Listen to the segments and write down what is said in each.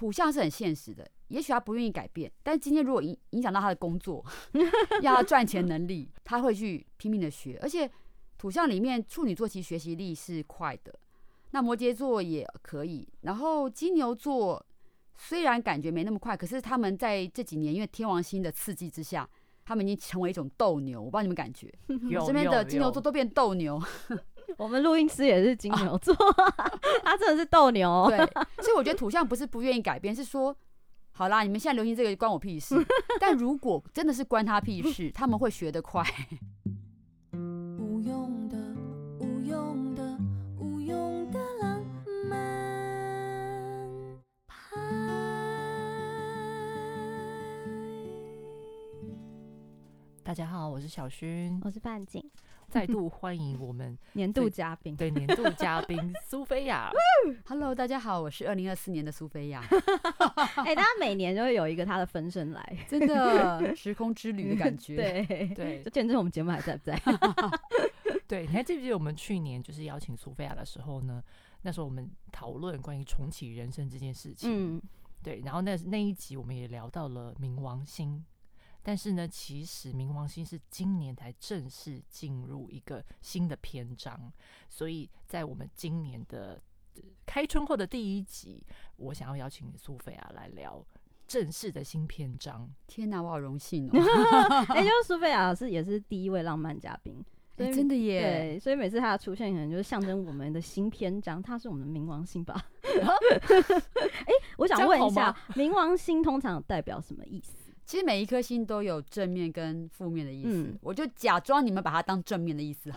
土象是很现实的，也许他不愿意改变，但是今天如果影影响到他的工作，要他赚钱能力，他会去拼命的学。而且土象里面处女座其实学习力是快的，那摩羯座也可以，然后金牛座虽然感觉没那么快，可是他们在这几年因为天王星的刺激之下，他们已经成为一种斗牛。我不知道你们感觉，我身边的金牛座都变斗牛。我们录音师也是金牛座，啊、他真的是斗牛。对，所以我觉得土象不是不愿意改变，是说好啦，你们现在流行这个关我屁事。但如果真的是关他屁事，他们会学得快。无用的，无用的，无用的浪漫派。大家好，我是小薰，我是范景。再度欢迎我们 年度嘉宾，对年度嘉宾苏菲亚。Hello，大家好，我是二零二四年的苏菲亚。哎、欸，他每年都会有一个他的分身来，真的 时空之旅的感觉。对对，就见证我们节目还在不在？对，你还记不记得我们去年就是邀请苏菲亚的时候呢？那时候我们讨论关于重启人生这件事情。嗯，对，然后那那一集我们也聊到了冥王星。但是呢，其实冥王星是今年才正式进入一个新的篇章，所以在我们今年的开春后的第一集，我想要邀请苏菲亚来聊正式的新篇章。天哪，我好荣幸哦！哎，就是苏菲亚老师也是第一位浪漫嘉宾，哎，真的耶！对，所以每次她的出现，可能就是象征我们的新篇章。她是我们的冥王星吧？哎，我想问一下，冥王星通常代表什么意思？其实每一颗星都有正面跟负面的意思，嗯、我就假装你们把它当正面的意思，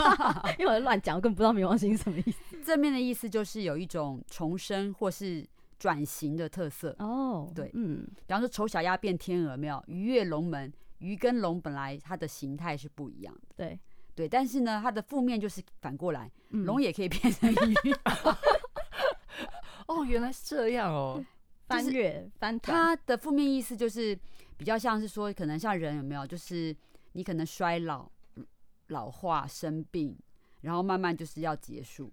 因为我在乱讲，我根本不知道冥王星是什么意思。正面的意思就是有一种重生或是转型的特色哦。对，嗯，比方说丑小鸭变天鹅，没有鱼跃龙门，鱼跟龙本来它的形态是不一样的，对对，但是呢，它的负面就是反过来，龙、嗯、也可以变成鱼。哦，原来是这样哦。翻越翻转，它的负面意思就是比较像是说，可能像人有没有，就是你可能衰老、老化、生病，然后慢慢就是要结束。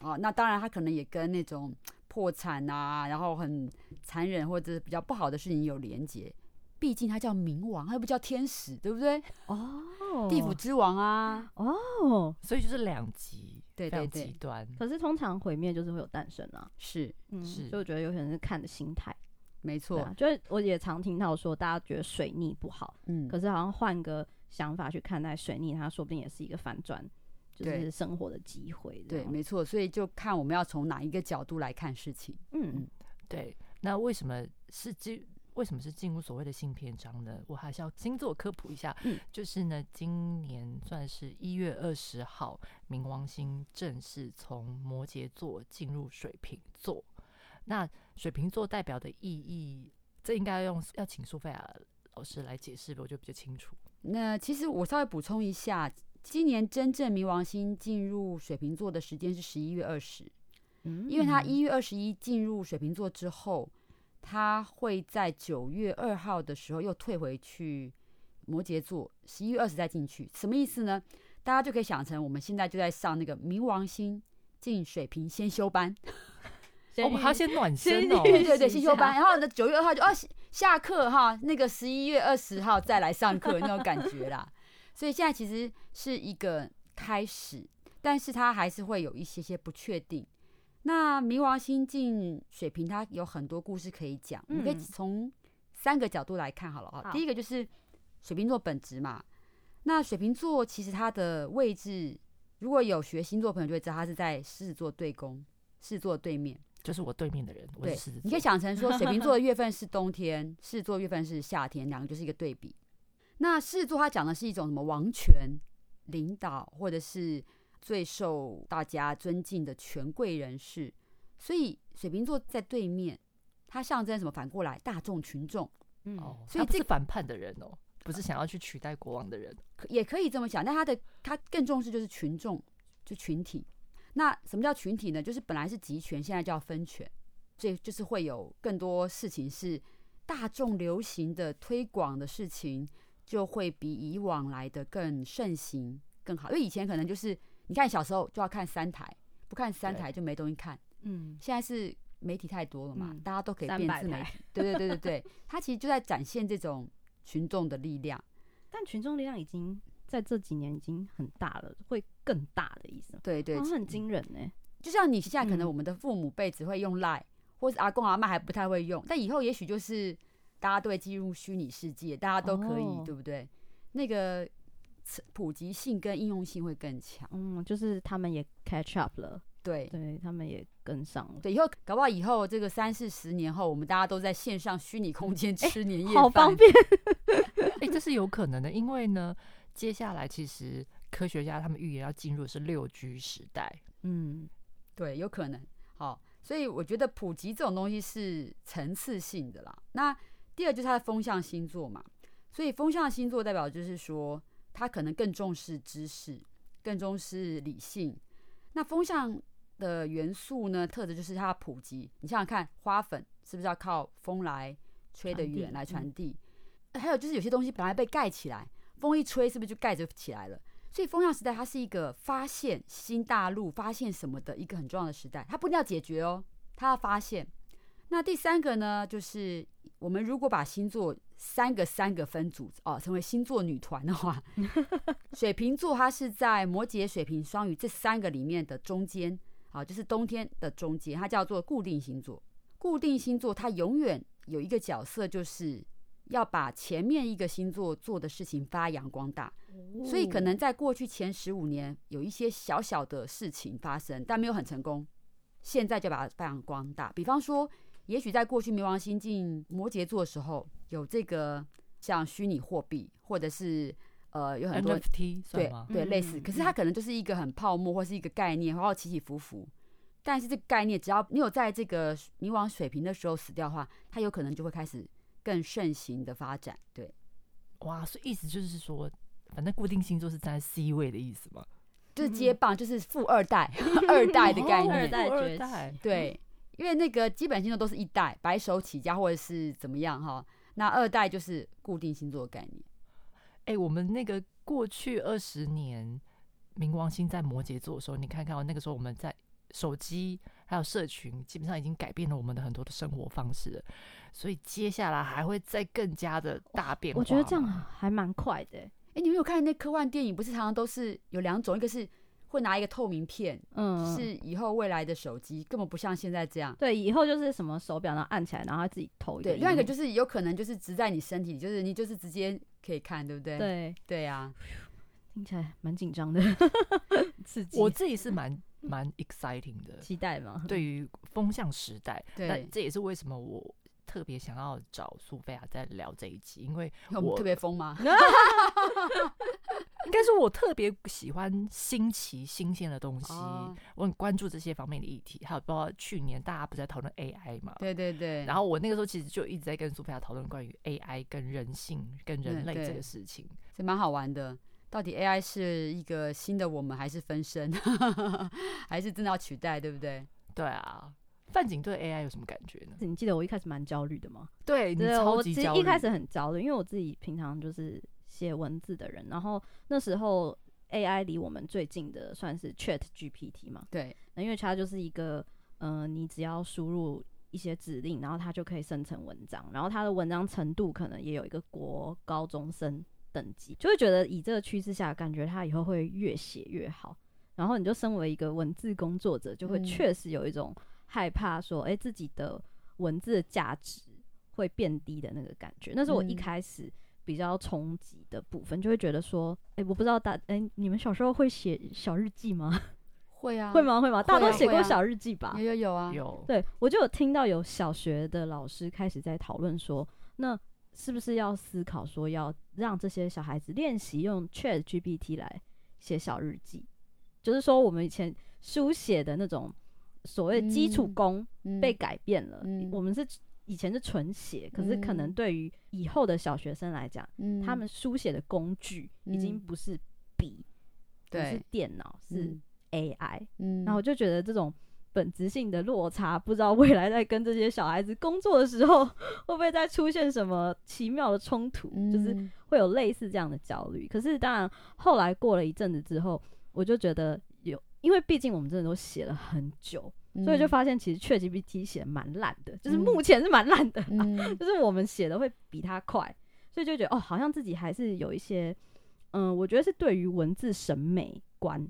哦，那当然，它可能也跟那种破产啊，然后很残忍或者是比较不好的事情有连结。毕竟他叫冥王，他又不叫天使，对不对？哦，地府之王啊，哦，所以就是两极，对对对，极端。可是通常毁灭就是会有诞生啊，是，嗯，是，所以我觉得有可能是看的心态，没错。就是我也常听到说，大家觉得水逆不好，嗯，可是好像换个想法去看待水逆，它说不定也是一个反转，就是生活的机会。对，没错。所以就看我们要从哪一个角度来看事情。嗯，对。那为什么是这？为什么是进入所谓的新篇章呢？我还是要星座科普一下，嗯，就是呢，今年算是一月二十号，冥王星正式从摩羯座进入水瓶座。那水瓶座代表的意义，这应该要用要请苏菲亚老师来解释，我就比较清楚。那其实我稍微补充一下，今年真正冥王星进入水瓶座的时间是十一月二十，嗯，因为他一月二十一进入水瓶座之后。他会在九月二号的时候又退回去摩羯座，十一月二十再进去，什么意思呢？大家就可以想成我们现在就在上那个冥王星进水瓶先修班，我们还要先暖身哦，对对对，先修班，然后呢九月二号就哦下课哈，那个十一月二十号再来上课那种感觉啦。所以现在其实是一个开始，但是它还是会有一些些不确定。那冥王星进水瓶，它有很多故事可以讲。我们可以从三个角度来看好了啊。第一个就是水瓶座本质嘛。那水瓶座其实它的位置，如果有学星座朋友就会知道，它是在狮子座对宫，狮子座对面，就是我对面的人。对，你可以想成说，水瓶座的 月份是冬天，狮子座月份是夏天，两个就是一个对比。那狮子座它讲的是一种什么王权、领导，或者是。最受大家尊敬的权贵人士，所以水瓶座在对面，它象征什么？反过来，大众群众。嗯，所以这是反叛的人哦，不是想要去取代国王的人，也可以这么想。但他的他更重视就是群众，就群体。那什么叫群体呢？就是本来是集权，现在叫分权，所以就是会有更多事情是大众流行的推广的事情，就会比以往来的更盛行更好。因为以前可能就是。你看小时候就要看三台，不看三台就没东西看。嗯，现在是媒体太多了嘛，嗯、大家都可以变自媒体。对对对对对，他 其实就在展现这种群众的力量。但群众力量已经在这几年已经很大了，会更大的意思。对对，是、很惊人呢。就像你现在可能我们的父母辈只会用 Line，、嗯、或是阿公阿妈还不太会用，但以后也许就是大家都会进入虚拟世界，大家都可以，哦、对不对？那个普及性跟应用性会更强。嗯，就是他们也 catch up 了。对，对他们也跟上了。对，以后搞不好以后这个三四十年后，我们大家都在线上虚拟空间吃年夜饭，好方便。哎、欸，这是有可能的，因为呢，接下来其实科学家他们预言要进入的是六 G 时代。嗯，对，有可能。好，所以我觉得普及这种东西是层次性的啦。那第二就是它的风象星座嘛，所以风象星座代表就是说，它可能更重视知识，更重视理性。那风向的元素呢，特质就是它普及。你想想看，花粉是不是要靠风来吹得远来传递？还有就是有些东西本来被盖起来，风一吹是不是就盖着起来了？所以风向时代它是一个发现新大陆、发现什么的一个很重要的时代。它不一定要解决哦，它要发现。那第三个呢，就是我们如果把星座三个三个分组哦，成为星座女团的话，水瓶座它是在摩羯、水瓶、双鱼这三个里面的中间，好，就是冬天的中间，它叫做固定星座。固定星座它永远有一个角色，就是要把前面一个星座做的事情发扬光大。所以可能在过去前十五年有一些小小的事情发生，但没有很成功，现在就把它发扬光大。比方说。也许在过去冥王星进摩羯座的时候，有这个像虚拟货币，或者是呃有很多 NFT 对对类似，可是它可能就是一个很泡沫或是一个概念，然后起起伏伏。但是这个概念，只要你有在这个冥王水平的时候死掉的话，它有可能就会开始更盛行的发展。对，哇，所以意思就是说，反正固定星座是站在 C 位的意思吗？就是接棒，就是富二代、二代的概念，二代崛起，对。因为那个基本星座都是一代白手起家或者是怎么样哈，那二代就是固定星座的概念。哎、欸，我们那个过去二十年冥王星在摩羯座的时候，你看看哦，那个时候我们在手机还有社群，基本上已经改变了我们的很多的生活方式了。所以接下来还会再更加的大变化。我觉得这样还蛮快的。哎、欸，你们有看那科幻电影？不是常常都是有两种，一个是。会拿一个透明片，嗯，是以后未来的手机根本不像现在这样。对，以后就是什么手表，然后按起来，然后它自己投一个。对，另外一个就是有可能就是植在你身体里，就是你就是直接可以看，对不对？对，对呀，听起来蛮紧张的，刺激。我自己是蛮蛮 exciting 的，期待嘛。对于风向时代，对，这也是为什么我。特别想要找苏菲亚在聊这一集，因为 我，我特别疯吗？应该是我特别喜欢新奇、新鲜的东西，哦、我很关注这些方面的议题。还有包括去年大家不是在讨论 AI 嘛？对对对。然后我那个时候其实就一直在跟苏菲亚讨论关于 AI 跟人性、跟人类这个事情，是蛮好玩的。到底 AI 是一个新的我们，还是分身，还是真的要取代？对不对？对啊。范景对 AI 有什么感觉呢？你记得我一开始蛮焦虑的吗？对，你超级焦虑。我其实一开始很焦虑，因为我自己平常就是写文字的人，然后那时候 AI 离我们最近的算是 Chat GPT 嘛。对，那因为它就是一个，嗯、呃，你只要输入一些指令，然后它就可以生成文章，然后它的文章程度可能也有一个国高中生等级，就会觉得以这个趋势下，感觉它以后会越写越好。然后你就身为一个文字工作者，就会确实有一种。害怕说，哎、欸，自己的文字的价值会变低的那个感觉，那是我一开始比较冲击的部分，就会觉得说，哎、欸，我不知道大，哎、欸，你们小时候会写小日记吗？会啊，会吗？会吗？大家都写过啊、小日记吧？有有有啊，有。对，我就有听到有小学的老师开始在讨论说，那是不是要思考说，要让这些小孩子练习用 Chat GPT 来写小日记，就是说我们以前书写的那种。所谓基础功被改变了，嗯。嗯、我们是以前是纯写，可是可能对于以后的小学生来讲，嗯、他们书写的工具已经不是笔，不、嗯、是电脑，是 AI。嗯、然后我就觉得这种本质性的落差，不知道未来在跟这些小孩子工作的时候，会不会再出现什么奇妙的冲突，嗯、就是会有类似这样的焦虑。可是当然，后来过了一阵子之后，我就觉得有。因为毕竟我们真的都写了很久，嗯、所以就发现其实 ChatGPT 写蛮烂的，就是目前是蛮烂的，嗯、就是我们写的会比它快，所以就觉得哦，好像自己还是有一些，嗯，我觉得是对于文字审美观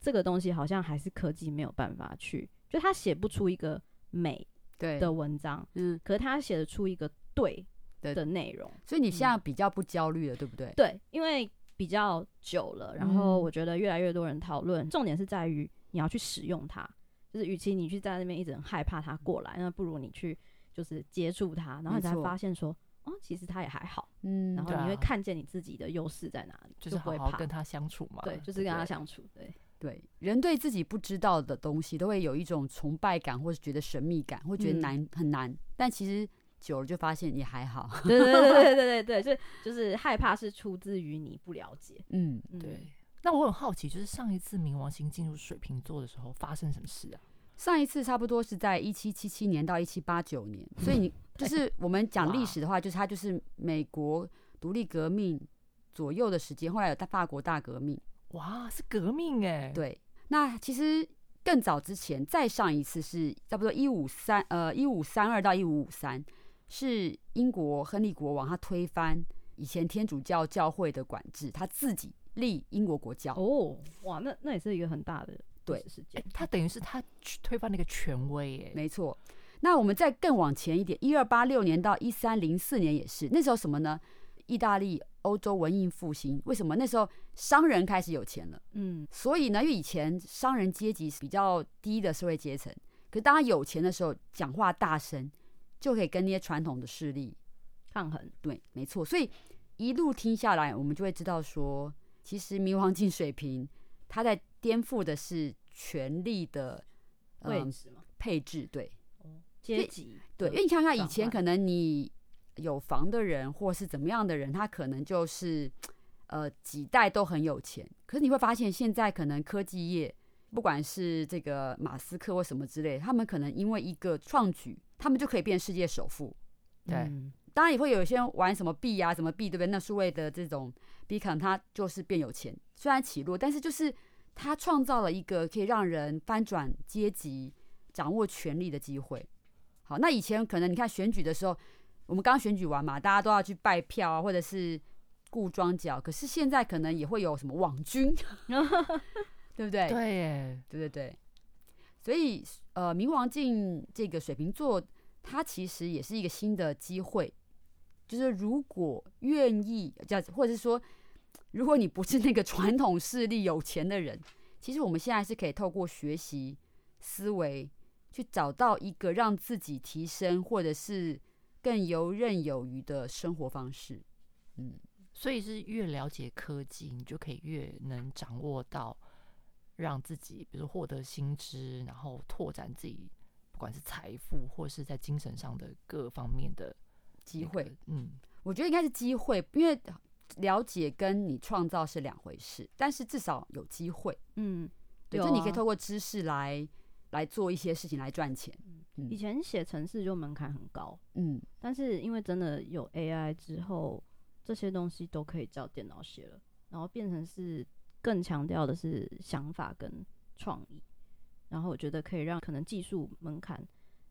这个东西，好像还是科技没有办法去，就他写不出一个美的文章，嗯，可是他写得出一个对的内容，所以你现在比较不焦虑了，嗯、对不对？对，因为。比较久了，然后我觉得越来越多人讨论，嗯、重点是在于你要去使用它。就是与其你去在那边一直很害怕他过来，那不如你去就是接触他，然后你才发现说，哦，其实他也还好。嗯，然后你会看见你自己的优势在哪里，就是好好跟他相处嘛。对，就是跟他相处。对对，人对自己不知道的东西都会有一种崇拜感，或是觉得神秘感，会觉得难、嗯、很难，但其实。久了就发现也还好，对对对对对对对，就就是害怕是出自于你不了解，嗯，对。那我很好奇，就是上一次冥王星进入水瓶座的时候发生什么事啊？上一次差不多是在一七七七年到一七八九年，所以你 就是我们讲历史的话，就是它就是美国独立革命左右的时间，后来有大法国大革命，哇，是革命哎、欸，对。那其实更早之前再上一次是差不多一五三呃一五三二到一五五三。是英国亨利国王，他推翻以前天主教教会的管制，他自己立英国国教。哦，哇，那那也是一个很大的对事件。他等于是他推翻那个权威，哎，没错。那我们再更往前一点，一二八六年到一三零四年也是，那时候什么呢？意大利欧洲文艺复兴，为什么？那时候商人开始有钱了，嗯，所以呢，因为以前商人阶级是比较低的社会阶层，可是当他有钱的时候，讲话大声。就可以跟那些传统的势力抗衡，对，没错。所以一路听下来，我们就会知道说，其实冥王进水平，它在颠覆的是权力的位置嘛、呃，配置，对，阶级，对。因为你看看以前，可能你有房的人，或是怎么样的人，他可能就是呃几代都很有钱。可是你会发现，现在可能科技业，不管是这个马斯克或什么之类，他们可能因为一个创举。他们就可以变世界首富，对，嗯、当然也会有一些人玩什么币啊，什么币，对不对？那数位的这种币，可能它就是变有钱，虽然起落，但是就是它创造了一个可以让人翻转阶级、掌握权力的机会。好，那以前可能你看选举的时候，我们刚选举完嘛，大家都要去拜票啊，或者是雇庄脚，可是现在可能也会有什么网军，对不对？对耶，对对对。所以，呃，冥王镜这个水瓶座，它其实也是一个新的机会。就是如果愿意，这样子，或者是说，如果你不是那个传统势力有钱的人，其实我们现在是可以透过学习思维，去找到一个让自己提升，或者是更游刃有余的生活方式。嗯，所以是越了解科技，你就可以越能掌握到。让自己，比如获得新知，然后拓展自己，不管是财富或是在精神上的各方面的机会。嗯，我觉得应该是机会，因为了解跟你创造是两回事，但是至少有机会。嗯，对，就你可以透过知识来来做一些事情来赚钱。嗯，以前写程式就门槛很高，嗯，但是因为真的有 AI 之后，这些东西都可以叫电脑写了，然后变成是。更强调的是想法跟创意，然后我觉得可以让可能技术门槛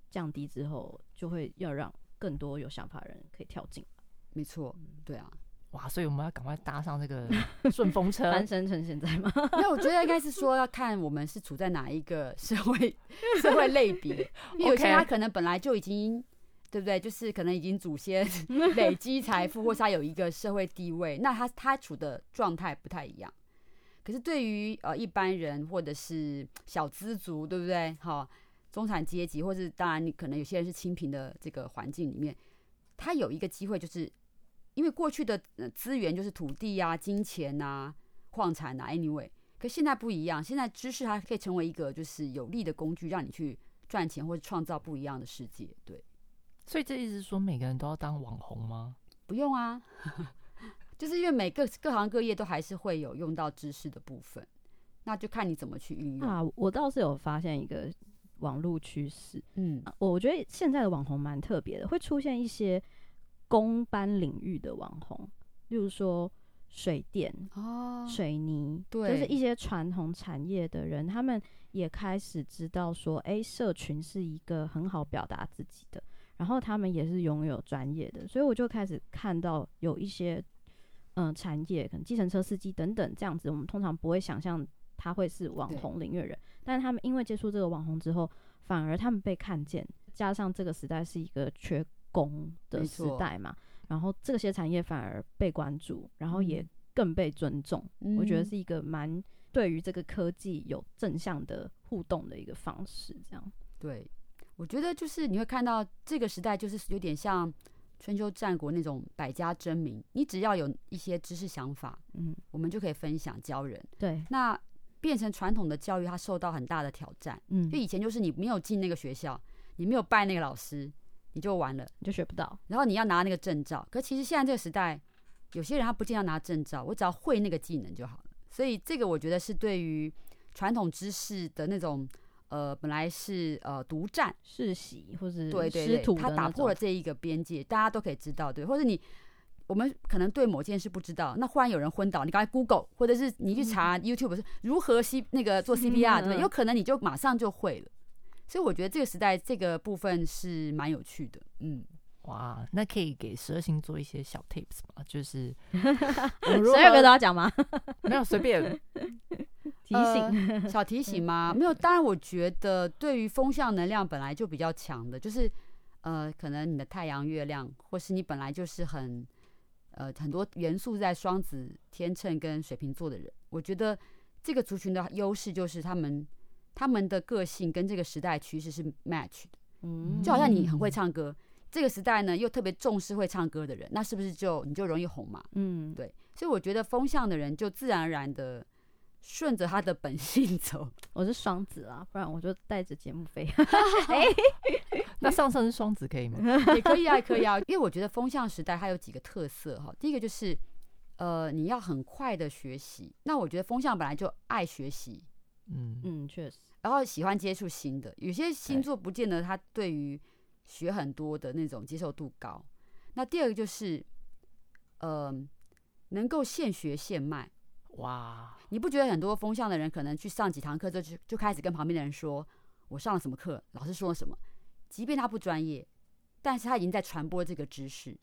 降低之后，就会要让更多有想法的人可以跳进来。没错，对啊，哇，所以我们要赶快搭上这个 顺风车，单身成现在吗？那我觉得应该是说要看我们是处在哪一个社会 社会类别，因为有些他可能本来就已经对不对？就是可能已经祖先累积财富，或是他有一个社会地位，那他他处的状态不太一样。可是对于呃一般人或者是小资族，对不对？好，中产阶级，或是当然你可能有些人是清贫的这个环境里面，他有一个机会，就是因为过去的资源就是土地啊、金钱啊、矿产啊，anyway，可现在不一样，现在知识它可以成为一个就是有力的工具，让你去赚钱或者创造不一样的世界。对，所以这意思是说每个人都要当网红吗？不用啊。就是因为每个各行各业都还是会有用到知识的部分，那就看你怎么去运用啊。我倒是有发现一个网络趋势，嗯，我觉得现在的网红蛮特别的，会出现一些公班领域的网红，例如说水电、哦，水泥，对，就是一些传统产业的人，他们也开始知道说，哎、欸，社群是一个很好表达自己的，然后他们也是拥有专业的，所以我就开始看到有一些嗯、呃、产业，可能计程车司机等等这样子，我们通常不会想象他会是网红领域人，但是他们因为接触这个网红之后，反而他们被看见，加上这个时代是一个缺工的时代嘛。然后这些产业反而被关注，然后也更被尊重。嗯、我觉得是一个蛮对于这个科技有正向的互动的一个方式。这样，对，我觉得就是你会看到这个时代就是有点像春秋战国那种百家争鸣。你只要有一些知识想法，嗯，我们就可以分享教人。对，那变成传统的教育，它受到很大的挑战。嗯，就以前就是你没有进那个学校，你没有拜那个老师。你就完了，你就学不到。然后你要拿那个证照，可其实现在这个时代，有些人他不见得要拿证照，我只要会那个技能就好了。所以这个我觉得是对于传统知识的那种，呃，本来是呃独占世袭或者对对对，他打破了这一个边界，大家都可以知道，对，或者你我们可能对某件事不知道，那忽然有人昏倒，你刚才 Google，或者是你去查 YouTube 是如何 C 那个做 CPR，对不对？有可能你就马上就会了。所以我觉得这个时代这个部分是蛮有趣的，嗯，哇，那可以给十二星座一些小 tips 吗？就是 十二个都要讲吗？没有，随便 提醒、呃、小提醒吗？没有。当然，我觉得对于风向能量本来就比较强的，就是呃，可能你的太阳、月亮，或是你本来就是很呃很多元素在双子、天秤跟水瓶座的人，我觉得这个族群的优势就是他们。他们的个性跟这个时代趋势是 match 的，嗯，就好像你很会唱歌，这个时代呢又特别重视会唱歌的人，那是不是就你就容易红嘛？嗯，对，所以我觉得风向的人就自然而然的顺着他的本性走。我是双子啊，不然我就带着节目飞。那上升是双子可以吗？也可以啊，也可以啊，因为我觉得风向时代它有几个特色哈，第一个就是呃你要很快的学习，那我觉得风向本来就爱学习。嗯嗯，确实。然后喜欢接触新的，有些星座不见得他对于学很多的那种接受度高。那第二个就是，呃，能够现学现卖。哇，你不觉得很多风向的人可能去上几堂课就就开始跟旁边的人说，我上了什么课，老师说了什么，即便他不专业，但是他已经在传播这个知识。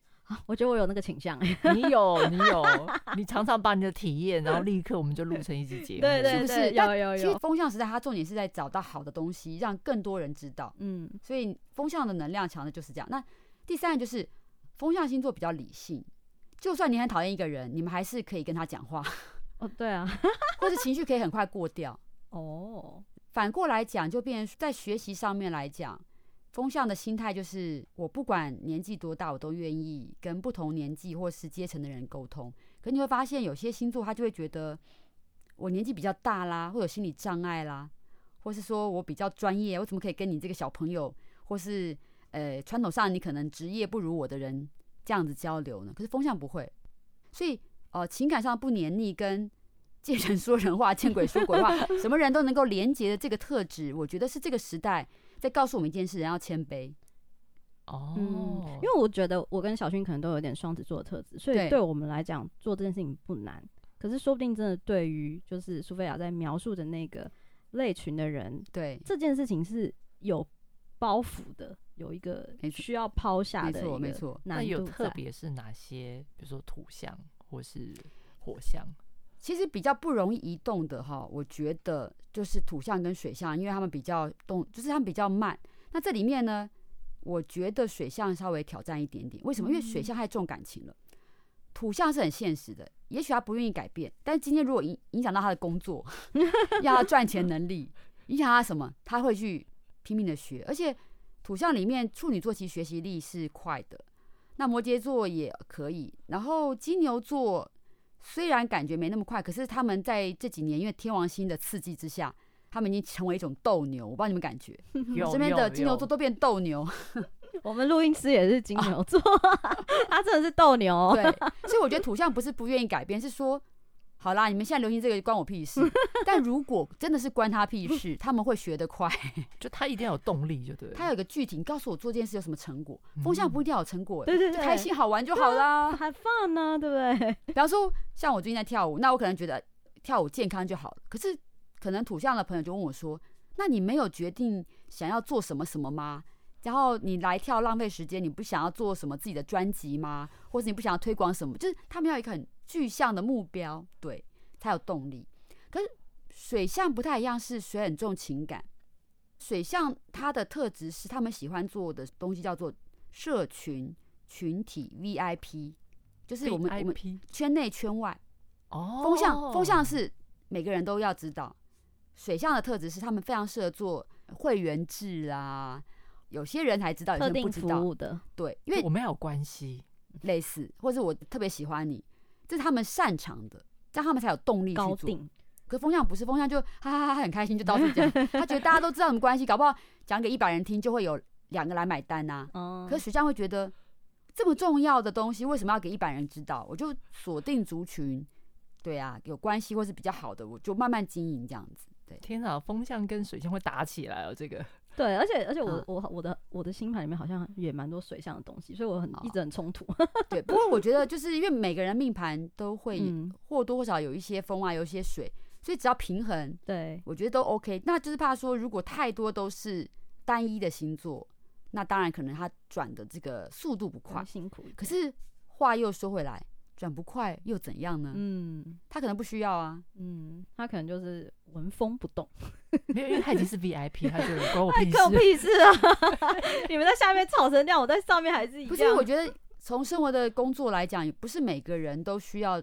我觉得我有那个倾向，你有，你有，你常常把你的体验，然后立刻我们就录成一集节目，对对对，是不是？有有有。其实风向时代，它重点是在找到好的东西，让更多人知道。嗯，所以风向的能量强的就是这样。那第三个就是风向星座比较理性，就算你很讨厌一个人，你们还是可以跟他讲话。哦，对啊，或者情绪可以很快过掉。哦，反过来讲，就变成在学习上面来讲。风向的心态就是，我不管年纪多大，我都愿意跟不同年纪或是阶层的人沟通。可你会发现，有些星座他就会觉得，我年纪比较大啦，会有心理障碍啦，或是说我比较专业，我怎么可以跟你这个小朋友，或是呃传统上你可能职业不如我的人这样子交流呢？可是风向不会，所以呃情感上不黏腻，跟 见人说人话，见鬼说鬼话，什么人都能够连接的这个特质，我觉得是这个时代。在告诉我们一件事，人要谦卑。哦、嗯，因为我觉得我跟小薰可能都有点双子座的特质，所以对我们来讲做这件事情不难。可是说不定真的对于就是苏菲亚在描述的那个类群的人，对这件事情是有包袱的，有一个需要抛下的，没错没错。那有特别是哪些？比如说土象或是火象？其实比较不容易移动的哈，我觉得就是土象跟水象，因为他们比较动，就是他们比较慢。那这里面呢，我觉得水象稍微挑战一点点。为什么？因为水象太重感情了，土象是很现实的。也许他不愿意改变，但是今天如果影影响到他的工作，要他赚钱能力，影响他什么，他会去拼命的学。而且土象里面处女座其实学习力是快的，那摩羯座也可以，然后金牛座。虽然感觉没那么快，可是他们在这几年因为天王星的刺激之下，他们已经成为一种斗牛。我不知道你们感觉，我身边的金牛座都变斗牛。我们录音师也是金牛座，啊、他真的是斗牛。对，所以我觉得土象不是不愿意改变，是说好啦，你们现在流行这个关我屁事。但如果真的是关他屁事，他们会学得快，就他一定要有动力，就对。他有一个具体，你告诉我做这件事有什么成果？风向不一定要有成果，对对对，开心好玩就好啦，还 fun 呢，对不对？比方说，像我最近在跳舞，那我可能觉得跳舞健康就好了。可是可能土象的朋友就问我说：“那你没有决定想要做什么什么吗？然后你来跳浪费时间，你不想要做什么自己的专辑吗？或者你不想要推广什么？就是他们要一个很具象的目标，对。”才有动力，可是水象不太一样，是水很重情感。水象它的特质是他们喜欢做的东西叫做社群群体 VIP，就是我们我们圈内圈外。哦，风向风向是每个人都要知道。水象的特质是他们非常适合做会员制啊，有些人才知道，有些人不知道的。对，因为我们有关系，类似，或者我特别喜欢你，这是他们擅长的。这样他们才有动力去做。定可风向不是风向，就哈哈哈，很开心，就到处讲。他觉得大家都知道什么关系，搞不好讲给一百人听，就会有两个来买单呐、啊。嗯、可是水象会觉得这么重要的东西，为什么要给一百人知道？我就锁定族群，对啊，有关系或是比较好的，我就慢慢经营这样子。对，天哪，风向跟水象会打起来哦，这个。对，而且而且我我我的我的星盘里面好像也蛮多水象的东西，所以我很一直很冲突。对，不过我觉得就是因为每个人命盘都会或多或少有一些风啊，有一些水，所以只要平衡，对，我觉得都 OK。那就是怕说如果太多都是单一的星座，那当然可能他转的这个速度不快，辛苦。可是话又说回来。转不快又怎样呢？嗯，他可能不需要啊。嗯，他可能就是纹风不动，没有，因为他已经是 VIP，他就关我 屁事。关我屁事啊！你们在下面吵成那样，我在上面还是一样。不是，我觉得从生活的工作来讲，也不是每个人都需要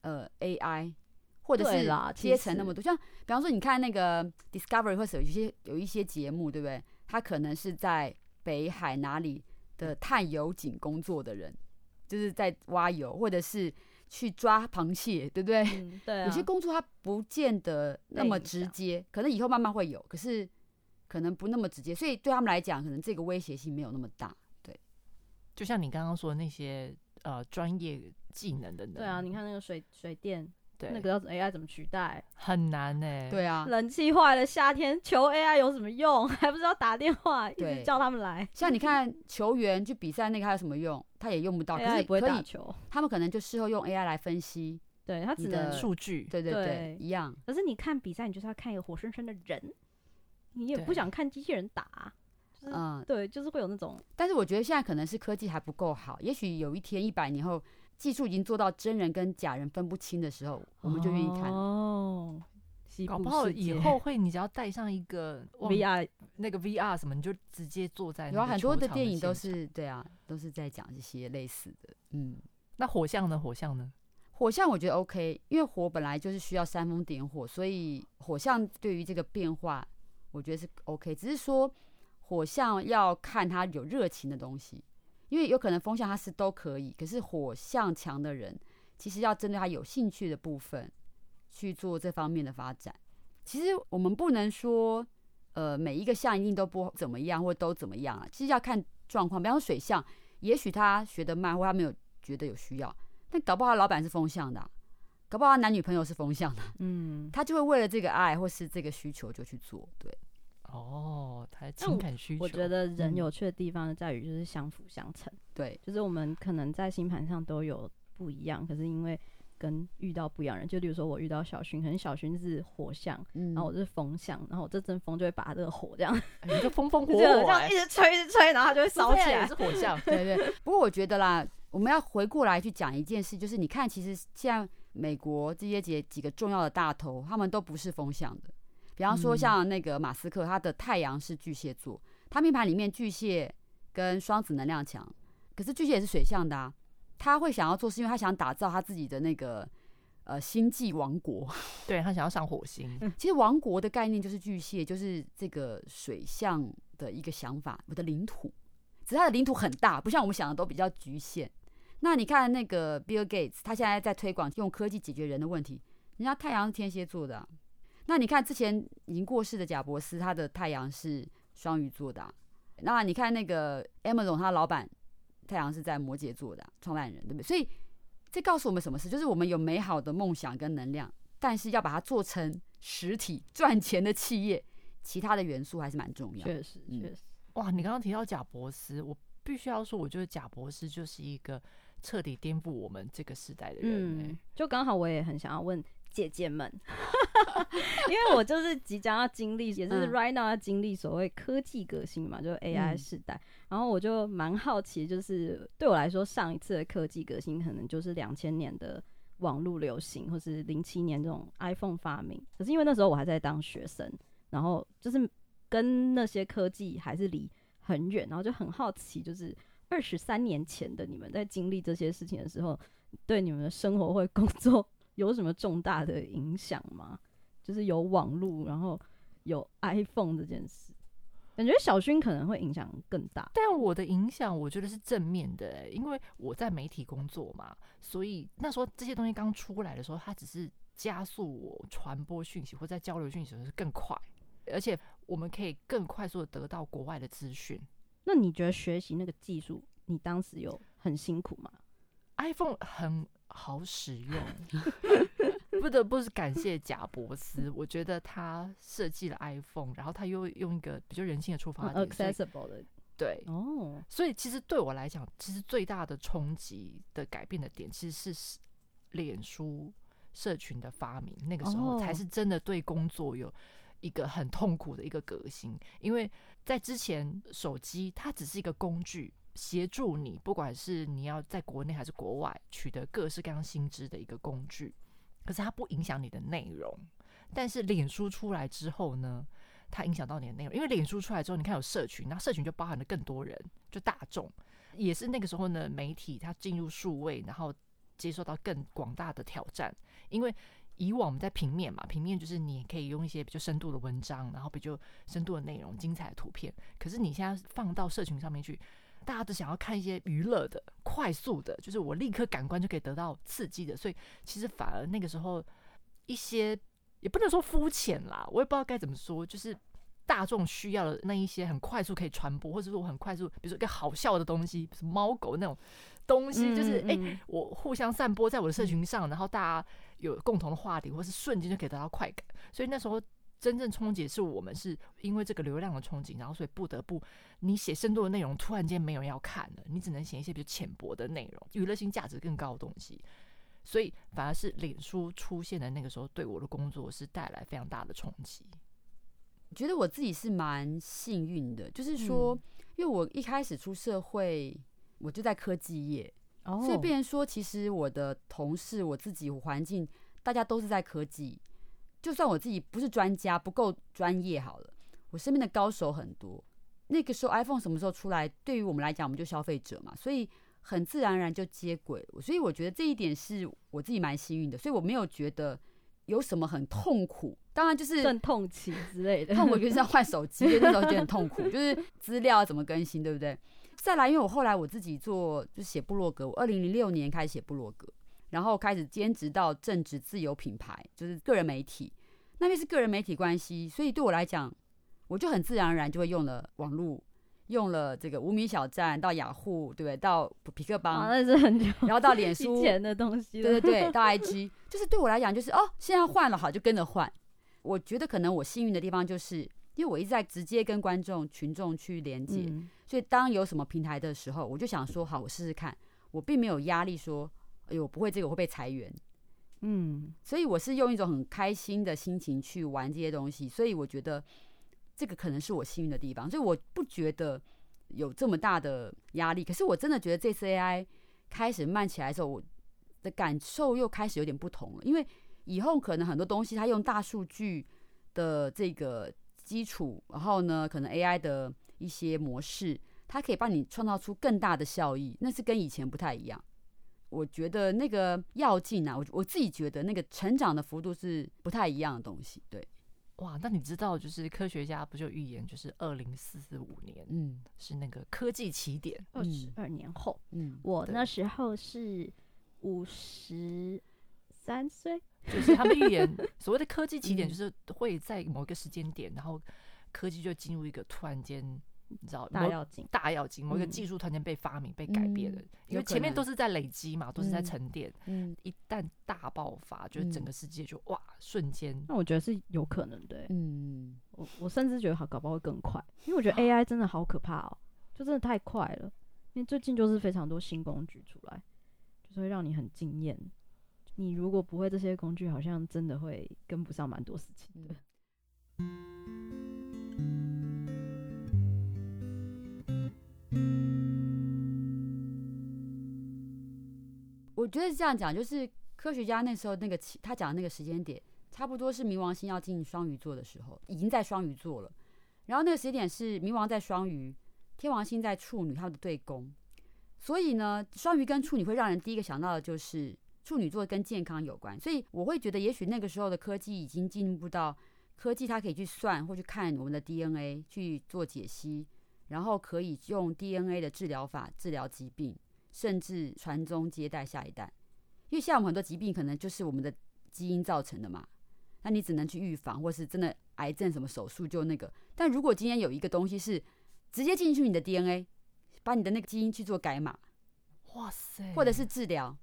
呃 AI，或者是阶层那么多。像比方说，你看那个 Discovery 或者有一些有一些节目，对不对？他可能是在北海哪里的探油井工作的人。就是在挖油，或者是去抓螃蟹，对不对？嗯、对、啊。有些工作它不见得那么直接，可能以后慢慢会有，可是可能不那么直接，所以对他们来讲，可能这个威胁性没有那么大。对，就像你刚刚说的那些呃专业技能等等，对啊，你看那个水水电。对，那个要 AI 怎么取代？很难呢、欸。对啊，冷气坏了，夏天求 AI 有什么用？还不是要打电话，一直叫他们来。像你看球员去比赛，那个还有什么用？他也用不到，可是也不会打球。他们可能就事后用 AI 来分析，对他只能数据。对对对，对一样。可是你看比赛，你就是要看一个活生生的人，你也不想看机器人打。嗯，对，就是会有那种。但是我觉得现在可能是科技还不够好，也许有一天一百年后。技术已经做到真人跟假人分不清的时候，我们就愿意看哦。搞不好以后会，你只要带上一个 VR，那个 VR 什么，你就直接坐在。有很多的电影都是对啊，都是在讲这些类似的。嗯，那火象呢？火象呢？火象我觉得 OK，因为火本来就是需要煽风点火，所以火象对于这个变化，我觉得是 OK。只是说火象要看他有热情的东西。因为有可能风象它是都可以，可是火象强的人，其实要针对他有兴趣的部分去做这方面的发展。其实我们不能说，呃，每一个象一定都不怎么样，或都怎么样啊。其实要看状况。比方说水象，也许他学得慢，或他没有觉得有需要，但搞不好他老板是风象的啊，搞不好男女朋友是风象的，嗯，他就会为了这个爱或是这个需求就去做，对。哦，他情感需求。我觉得人有趣的地方在于就是相辅相成。对，就是我们可能在星盘上都有不一样，可是因为跟遇到不一样人，就比如说我遇到小薰，可能小薰是火象，嗯、然后我是风象，然后我这阵风就会把这个火这样，你就风风火 火，这样一直吹一直吹，然后它就会烧起来。是火象，对，对对。不过我觉得啦，我们要回过来去讲一件事，就是你看，其实现在美国这些几几个重要的大头，他们都不是风象的。比方说，像那个马斯克，他的太阳是巨蟹座，他命盘里面巨蟹跟双子能量强，可是巨蟹也是水象的啊。他会想要做，是因为他想打造他自己的那个呃星际王国。对，他想要上火星。其实王国的概念就是巨蟹，就是这个水象的一个想法。我的领土，只是他的领土很大，不像我们想的都比较局限。那你看那个 Bill Gates，他现在在推广用科技解决人的问题，人家太阳是天蝎座的啊。那你看之前已经过世的贾伯斯，他的太阳是双鱼座的啊。那你看那个 Amazon，他老板太阳是在摩羯座的啊，创办人对不对？所以这告诉我们什么事？就是我们有美好的梦想跟能量，但是要把它做成实体赚钱的企业，其他的元素还是蛮重要的。确实，确实。哇，你刚刚提到贾博斯，我必须要说，我觉得贾博斯就是一个彻底颠覆我们这个时代的人，欸。嗯，就刚好我也很想要问姐姐们，因为我就是即将要经历，也是 right now 要经历所谓科技革新嘛，就是 AI 时代。嗯、然后我就蛮好奇，就是对我来说，上一次的科技革新可能就是两千年的网络流行，或是零七年这种 iPhone 发明。可是因为那时候我还在当学生，然后就是。跟那些科技还是离很远，然后就很好奇，就是二十三年前的你们在经历这些事情的时候，对你们的生活或工作有什么重大的影响吗？就是有网络，然后有 iPhone 这件事，感觉小薰可能会影响更大。但我的影响，我觉得是正面的，欸，因为我在媒体工作嘛，所以那时候这些东西刚出来的时候，它只是加速我传播讯息或在交流讯息的时候更快。而且我们可以更快速的得到国外的资讯。那你觉得学习那个技术，你当时有很辛苦吗？iPhone 很好使用，不得不是感谢贾伯斯。我觉得他设计了 iPhone，然后他又用一个比较人性的出发点，accessible 的，对哦。所以其实对我来讲，其实最大的冲击的改变的点，其实是脸书社群的发明。那个时候才是真的对工作有。一个很痛苦的一个革新，因为在之前，手机它只是一个工具，协助你，不管是你要在国内还是国外取得各式各样新知的一个工具，可是它不影响你的内容。但是脸书出来之后呢，它影响到你的内容，因为脸书出来之后，你看有社群，那社群就包含了更多人，就大众，也是那个时候呢，媒体它进入数位，然后接受到更广大的挑战，因为。以往我们在平面嘛，平面就是你可以用一些比较深度的文章，然后比较深度的内容、精彩的图片。可是你现在放到社群上面去，大家都想要看一些娱乐的、快速的，就是我立刻感官就可以得到刺激的。所以其实反而那个时候一些也不能说肤浅啦，我也不知道该怎么说，就是大众需要的那一些很快速可以传播，或者说我很快速，比如说一个好笑的东西，什么猫狗那种。东西就是哎、欸，我互相散播在我的社群上，然后大家有共同的话题，或是瞬间就可以得到快感。所以那时候真正冲击是我们是因为这个流量的冲击，然后所以不得不你写深度的内容，突然间没有人要看了，你只能写一些比较浅薄的内容，娱乐性价值更高的东西。所以反而是脸书出现的那个时候，对我的工作是带来非常大的冲击。我觉得我自己是蛮幸运的，就是说，因为我一开始出社会。我就在科技业，oh. 所以变成说，其实我的同事、我自己环境，大家都是在科技。就算我自己不是专家、不够专业，好了，我身边的高手很多。那个时候，iPhone 什么时候出来？对于我们来讲，我们就消费者嘛，所以很自然而然就接轨。所以我觉得这一点是我自己蛮幸运的，所以我没有觉得有什么很痛苦。当然就是阵痛期之类的，痛苦就是要换手机，那时候就很痛苦，就是资料怎么更新，对不对？再来，因为我后来我自己做就写部落格，我二零零六年开始写部落格，然后开始兼职到正职自由品牌，就是个人媒体。那边是个人媒体关系，所以对我来讲，我就很自然而然就会用了网络，用了这个无名小站到雅虎，对不对？到匹克邦，那是很久，然后到脸书前的东西，对对对，到 IG，就是对我来讲，就是哦，现在换了，好就跟着换。我觉得可能我幸运的地方就是。因为我一直在直接跟观众群众去连接，嗯，所以当有什么平台的时候，我就想说好，我试试看。我并没有压力说，哎呦，我不会这个，我会被裁员。嗯，所以我是用一种很开心的心情去玩这些东西，所以我觉得这个可能是我幸运的地方，所以我不觉得有这么大的压力。可是我真的觉得这次 AI 开始慢起来的时候，我的感受又开始有点不同了，因为以后可能很多东西它用大数据的这个。基础，然后呢，可能 AI 的一些模式，它可以帮你创造出更大的效益，那是跟以前不太一样。我觉得那个跃进啊，我我自己觉得那个成长的幅度是不太一样的东西。对，哇，那你知道，就是科学家不就预言，就是二零四四五年，嗯，是那个科技起点，二十二年后，嗯，我那时候是五十三岁。就是他们预言 所谓的科技起点，就是会在某一个时间点，然后科技就进入一个突然间你知道大要紧，大要紧，某一个技术突然间被发明、被改变了，因为前面都是在累积嘛，都是在沉淀。嗯，一旦大爆发，就是整个世界就哇，瞬间。那我觉得是有可能的。嗯，我我甚至觉得好，搞不好会更快，因为我觉得 AI 真的好可怕哦，就真的太快了。因为最近就是非常多新工具出来，就是会让你很惊艳。你如果不会这些工具，好像真的会跟不上蛮多事情的。我觉得是这样讲，就是科学家那时候那个他讲的那个时间点，差不多是冥王星要进双鱼座的时候，已经在双鱼座了。然后那个时间点是冥王在双鱼，天王星在处女，他的对宫。所以呢，双鱼跟处女会让人第一个想到的就是处女座跟健康有关。所以我会觉得，也许那个时候的科技已经进步到科技，它可以去算或去看我们的 DNA 去做解析。然后可以用 DNA 的治疗法治疗疾病，甚至传宗接代下一代。因为像我们很多疾病可能就是我们的基因造成的嘛，那你只能去预防，或是真的癌症什么手术就那个。但如果今天有一个东西是直接进去你的 DNA，把你的那个基因去做改码，哇塞，或者是治疗，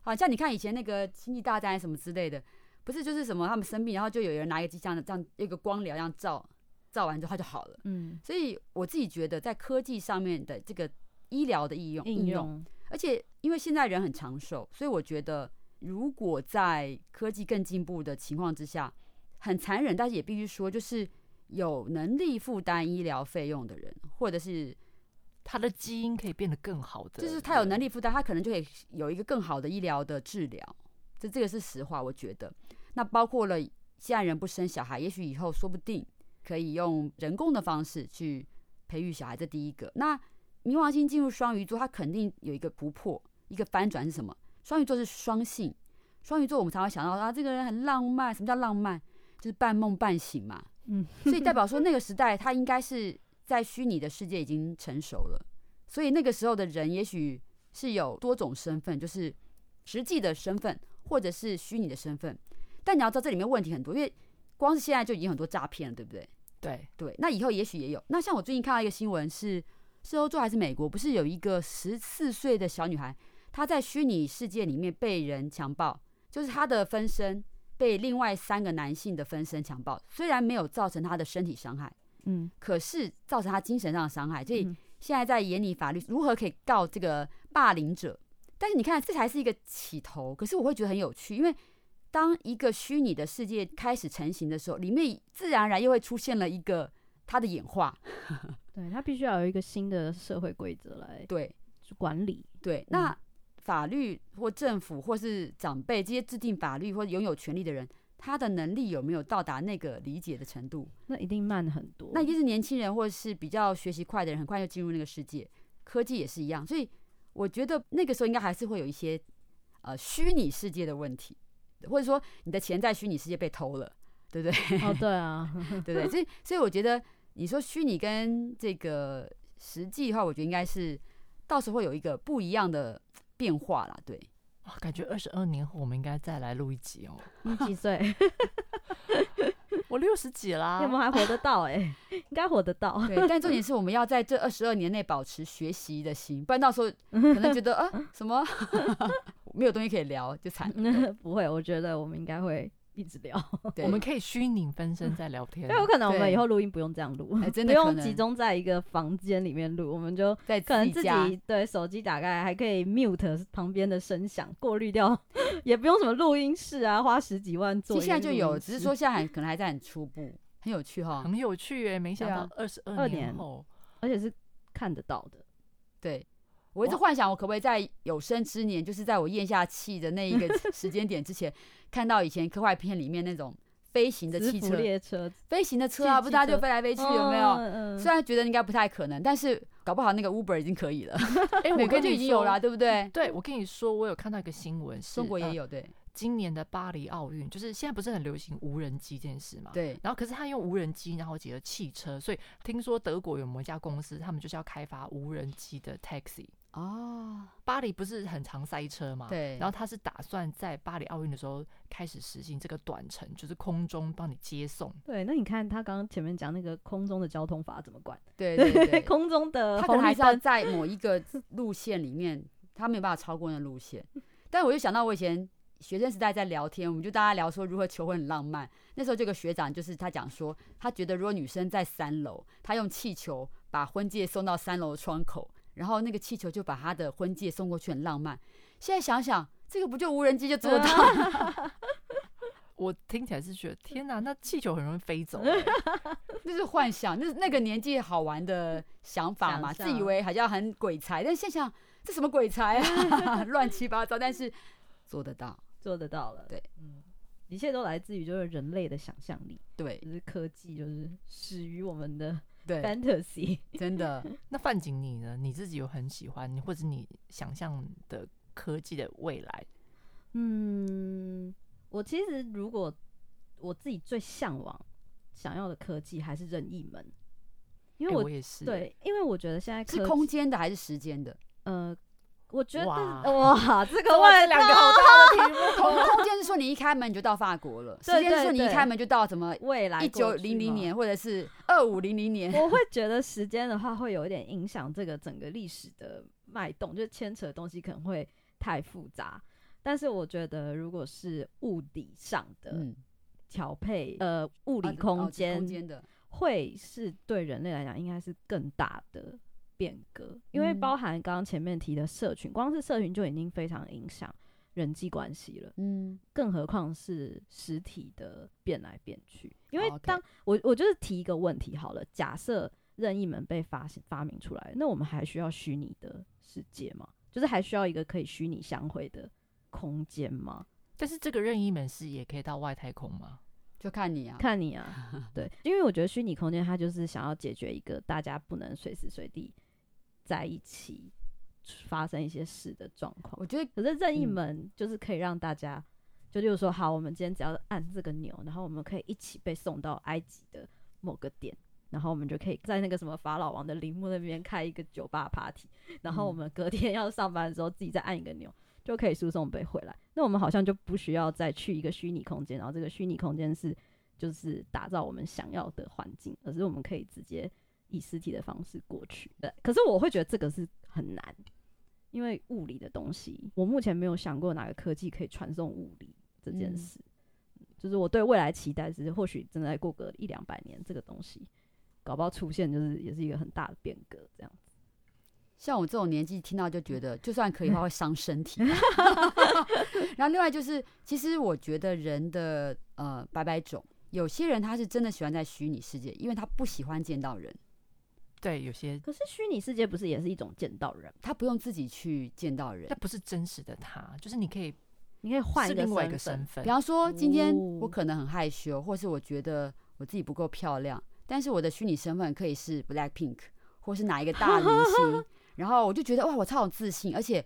好像你看以前那个星际大战什么之类的，不是就是什么他们生病，然后就有人拿一个机箱的这样一个光疗这样照。照完之后它就好了，嗯，所以我自己觉得在科技上面的这个医疗的应用应用，而且因为现在人很长寿，所以我觉得如果在科技更进步的情况之下，很残忍，但是也必须说，就是有能力负担医疗费用的人，或者是他的基因可以变得更好的，就是他有能力负担，他可能就可以有一个更好的医疗的治疗，这这个是实话，我觉得。那包括了现在人不生小孩，也许以后说不定。可以用人工的方式去培育小孩，这第一个。那冥王星进入双鱼座，它肯定有一个不破，一个翻转是什么？双鱼座是双性，双鱼座我们常会想到啊，这个人很浪漫。什么叫浪漫？就是半梦半醒嘛。嗯，所以代表说那个时代，他应该是在虚拟的世界已经成熟了。所以那个时候的人，也许是有多种身份，就是实际的身份，或者是虚拟的身份。但你要知道，这里面问题很多，因为光是现在就已经很多诈骗了，对不对？对对，那以后也许也有。那像我最近看到一个新闻是，是欧洲还是美国？不是有一个十四岁的小女孩，她在虚拟世界里面被人强暴，就是她的分身被另外三个男性的分身强暴，虽然没有造成她的身体伤害，嗯，可是造成她精神上的伤害。所以现在在研拟法律如何可以告这个霸凌者。但是你看，这才是一个起头。可是我会觉得很有趣，因为。当一个虚拟的世界开始成型的时候，里面自然而然又会出现了一个它的演化。对，它必须要有一个新的社会规则来对管理。对，那法律或政府或是长辈这些制定法律或拥有权利的人，他的能力有没有到达那个理解的程度？那一定慢很多。那一定是年轻人或是比较学习快的人，很快就进入那个世界。科技也是一样，所以我觉得那个时候应该还是会有一些呃虚拟世界的问题。或者说你的钱在虚拟世界被偷了，对不对？哦，对啊，对不对？所以，所以我觉得你说虚拟跟这个实际的话，我觉得应该是到时候会有一个不一样的变化啦。对，哇，感觉二十二年后我们应该再来录一集哦。你几岁？我六十几啦，我们还活得到哎、欸，应该活得到。对，但重点是我们要在这二十二年内保持学习的心，不然到时候可能觉得啊什么。没有东西可以聊，就惨了。不会，我觉得我们应该会一直聊。我们可以虚拟分身在聊天。那有可能我们以后录音不用这样录，欸，真的不用集中在一个房间里面录，我们就可能自己对手机打开，还可以 mute 旁边的声响，过滤掉，也不用什么录音室啊，花十几万做。其实现在就有，只是说现在还可能还在很初步，很有趣哈，很有趣哎，没想到二十二年后，而且是看得到的，对。我一直幻想，我可不可以在有生之年，就是在我咽下气的那一个 时间点之前，看到以前科幻片里面那种飞行的汽车、列车、飞行的车啊，不是它就飞来飞去，有没有？虽然觉得应该不太可能，但是搞不好那个 Uber 已经可以了。哎，美国就已经有了，对不对？对，我跟你说，我有看到一个新闻，中国也有对。今年的巴黎奥运，就是现在不是很流行无人机这件事嘛？对。然后，可是他用无人机，然后结合汽车，所以听说德国有某一家公司，他们就是要开发无人机的 taxi。哦，巴黎不是很常塞车嘛？对。然后他是打算在巴黎奥运的时候开始实行这个短程，就是空中帮你接送。对，那你看他刚刚前面讲那个空中的交通法怎么管？对对对，空中的他可能还是要在某一个路线里面，他没有办法超过那路线。但我就想到我以前学生时代在聊天，我们就大家聊说如何求婚很浪漫。那时候这个学长就是他讲说，他觉得如果女生在三楼，他用气球把婚戒送到三楼的窗口。然后那个气球就把他的婚戒送过去，很浪漫。现在想想，这个不就无人机就做到了？我听起来是觉得天哪，那气球很容易飞走。那是幻想，那是那个年纪好玩的想法嘛，自以为好像很鬼才，但现在想这什么鬼才啊，乱七八糟。但是做得到，做得到了。对，嗯，一切都来自于就是人类的想象力。对，就是科技，就是始于我们的。对，fantasy 真的。那范景你呢？你自己有很喜欢，或者你想象的科技的未来？嗯，我其实如果我自己最向往、想要的科技还是任意门，因为我，也是。对，因为我觉得现在是空间的还是时间的？呃。我觉得哇，哇，这个问两个好大的题目。空空间是说你一开门你就到法国了，时间是说你一开门就到什么未来一九零零年或者是二五零零年。我会觉得时间的话会有一点影响这个整个历史的脉动，就是牵扯的东西可能会太复杂。但是我觉得如果是物理上的调配，嗯、呃，物理空间会是对人类来讲应该是更大的。变革，因为包含刚刚前面提的社群，嗯，光是社群就已经非常影响人际关系了，嗯，更何况是实体的变来变去。因为当我我就是提一个问题好了，假设任意门被发现发明出来，那我们还需要虚拟的世界吗？就是还需要一个可以虚拟相会的空间吗？但是这个任意门是也可以到外太空吗？就看你啊，看你啊，对，因为我觉得虚拟空间它就是想要解决一个大家不能随时随地。在一起发生一些事的状况，我觉得可是任意门就是可以让大家，嗯、就例如说，好，我们今天只要按这个钮，然后我们可以一起被送到埃及的某个点，然后我们就可以在那个什么法老王的陵墓那边开一个酒吧 party，然后我们隔天要上班的时候自己再按一个钮，就可以输送被回来。那我们好像就不需要再去一个虚拟空间，然后这个虚拟空间是就是打造我们想要的环境，而是我们可以直接。以实体的方式过去，对。可是我会觉得这个是很难，因为物理的东西，我目前没有想过哪个科技可以传送物理这件事。嗯、就是我对未来期待是，或许真的再过个一两百年，这个东西搞不好出现，就是也是一个很大的变革。这样子，像我这种年纪听到就觉得，就算可以的话会伤身体。然后另外就是，其实我觉得人的呃百百种，有些人他是真的喜欢在虚拟世界，因为他不喜欢见到人。对，有些可是虚拟世界不是也是一种见到人？他不用自己去见到人，那不是真实的他，就是你可以，你可以换另外一个身份。比方说，今天我可能很害羞，或是我觉得我自己不够漂亮，但是我的虚拟身份可以是 Blackpink，或是哪一个大明星，然后我就觉得哇，我超有自信，而且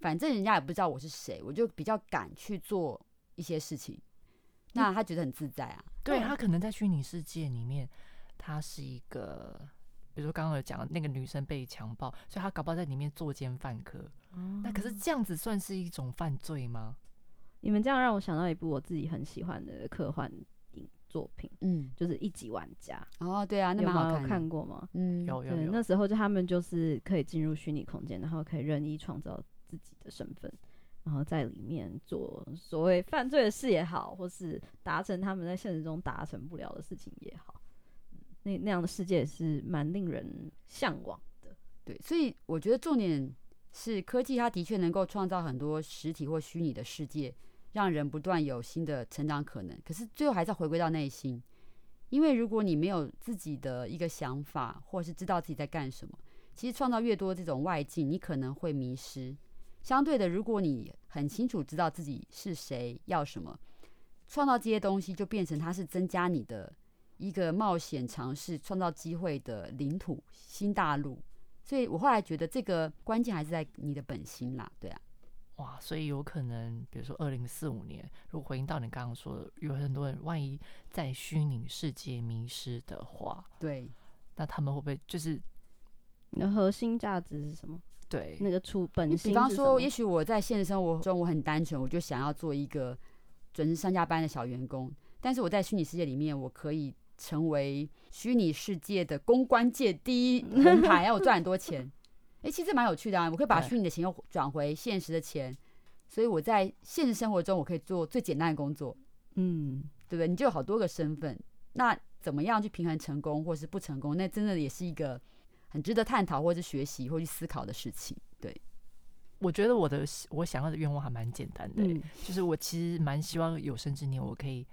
反正人家也不知道我是谁，我就比较敢去做一些事情。那他觉得很自在啊？对，他可能在虚拟世界里面，他是一个。比如说刚刚有讲那个女生被强暴，所以她搞不好在里面作奸犯科。嗯。那可是这样子算是一种犯罪吗？你们这样让我想到一部我自己很喜欢的科幻影作品，嗯，就是《一级玩家》。哦，对啊，那蛮好看。有有看过吗？嗯，有有有。那时候就他们就是可以进入虚拟空间，然后可以任意创造自己的身份，然后在里面做所谓犯罪的事也好，或是达成他们在现实中达成不了的事情也好。那那样的世界是蛮令人向往的，对，所以我觉得重点是科技，它的确能够创造很多实体或虚拟的世界，让人不断有新的成长可能。可是最后还是要回归到内心，因为如果你没有自己的一个想法，或是知道自己在干什么，其实创造越多这种外境，你可能会迷失。相对的，如果你很清楚知道自己是谁，要什么，创造这些东西就变成它是增加你的。一个冒险尝试创造机会的领土，新大陆，所以我后来觉得这个关键还是在你的本心啦，对啊，哇，所以有可能，比如说二零四五年，如果回应到你刚刚说的，有很多人万一在虚拟世界迷失的话，对，那他们会不会就是你的核心价值是什么？对，那个出本心。比方说，也许我在现实生活中我很单纯，我就想要做一个准时上下班的小员工，但是我在虚拟世界里面，我可以成为虚拟世界的公关界第一红牌，让我赚很多钱。哎、欸，其实蛮有趣的啊！我可以把虚拟的钱又转回现实的钱，所以我在现实生活中我可以做最简单的工作，嗯，对不对？你就有好多个身份，那怎么样去平衡成功或是不成功？那真的也是一个。很值得探讨，或是学习，或去思考的事情。对，我觉得我的我想要的愿望还蛮简单的、欸嗯，就是我其实蛮希望有生之年，我可以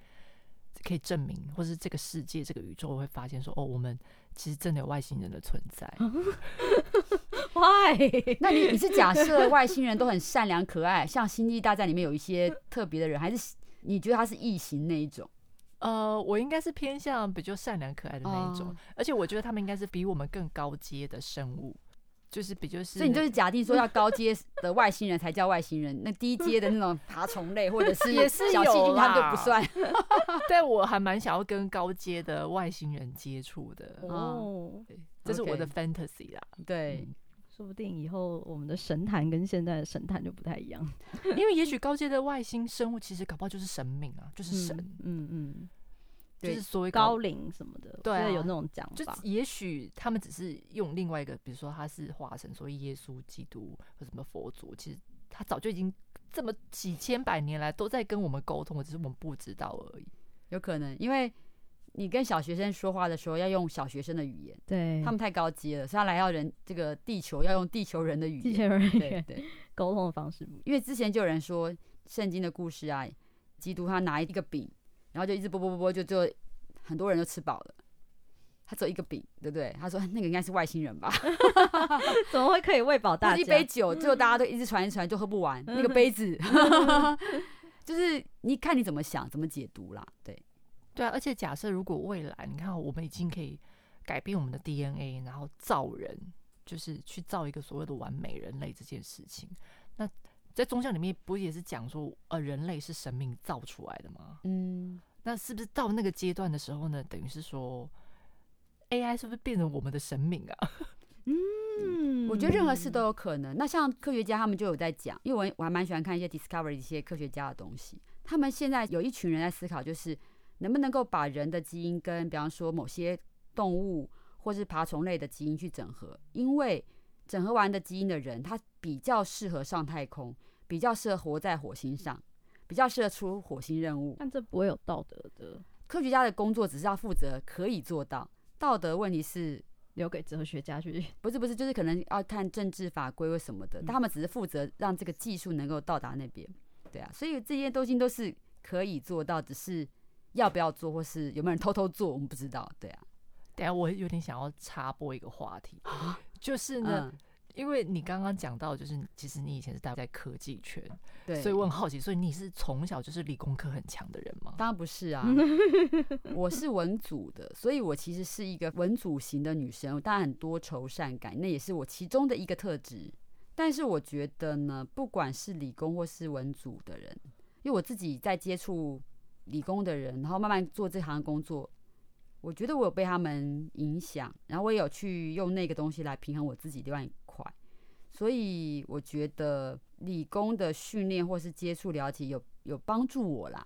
可以证明，或是这个世界、这个宇宙我会发现说，哦，我们其实真的有外星人的存在。Why？那你你是假设外星人都很善良可爱，像《星际大战》里面有一些特别的人，还是你觉得他是异形那一种？呃，我应该是偏向比较善良可爱的那一种，oh. 而且我觉得他们应该是比我们更高阶的生物，就是比较是。所以你就是假定说要高阶的外星人才叫外星人，那低阶的那种爬虫类或者是小细菌他们就不算。但我还蛮想要跟高阶的外星人接触的哦，oh. 这是我的 fantasy 啦。Okay. 对。嗯说不定以后我们的神坛跟现在的神坛就不太一样，因为也许高阶的外星生物其实搞不好就是神明啊，就是神，嗯嗯，就是所谓高龄什么的，对，有那种讲法。就也许他们只是用另外一个，比如说他是化身，所以耶稣基督或什么佛祖，其实他早就已经这么几千百年来都在跟我们沟通，只是我们不知道而已。有可能，因为。你跟小学生说话的时候要用小学生的语言，对，他们太高级了，所以他来到人这个地球要用地球人的语言，地球人对对沟通的方式。因为之前就有人说圣经的故事啊，基督他拿一个饼，然后就一直啵啵啵啵，就就很多人都吃饱了，他只有一个饼，对不对？他说那个应该是外星人吧？怎么会可以喂饱大家？一杯酒，最后大家都一直传一传，就喝不完那个杯子，就是你看你怎么想，怎么解读啦，对。对啊，而且假设如果未来你看，我们已经可以改变我们的 DNA，然后造人，就是去造一个所谓的完美人类这件事情，那在宗教里面不也是讲说，呃，人类是神明造出来的吗？嗯，那是不是到那个阶段的时候呢？等于是说，AI 是不是变成我们的神明啊？嗯，我觉得任何事都有可能。那像科学家他们就有在讲，因为我我还蛮喜欢看一些 Discovery 一些科学家的东西，他们现在有一群人在思考，就是。能不能够把人的基因跟，比方说某些动物或是爬虫类的基因去整合？因为整合完的基因的人，他比较适合上太空，比较适合活在火星上，比较适合出火星任务。但这不会有道德的。科学家的工作只是要负责可以做到，道德问题是留给哲学家去。不是不是，就是可能要看政治法规或什么的，但他们只是负责让这个技术能够到达那边。对啊，所以这些东西都是可以做到，只是。要不要做，或是有没有人偷偷做，我们不知道。对啊，等下我有点想要插播一个话题，就是呢，嗯、因为你刚刚讲到，就是其实你以前是待在科技圈，对，所以我很好奇，所以你是从小就是理工科很强的人吗？当然不是啊，我是文组的，所以我其实是一个文组型的女生，我当然很多愁善感，那也是我其中的一个特质。但是我觉得呢，不管是理工或是文组的人，因为我自己在接触。理工的人，然后慢慢做这行工作，我觉得我有被他们影响，然后我也有去用那个东西来平衡我自己另外一块，所以我觉得理工的训练或是接触了解有有帮助我啦。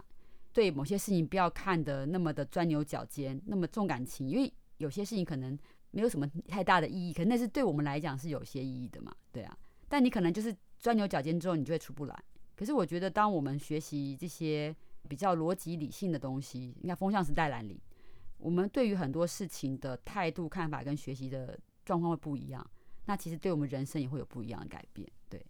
对某些事情不要看得那么的钻牛角尖，那么重感情，因为有些事情可能没有什么太大的意义，可那是对我们来讲是有些意义的嘛，对啊。但你可能就是钻牛角尖之后，你就会出不来。可是我觉得，当我们学习这些。比较逻辑理性的东西，应该风向是带来临，我们对于很多事情的态度、看法跟学习的状况会不一样。那其实对我们人生也会有不一样的改变。对，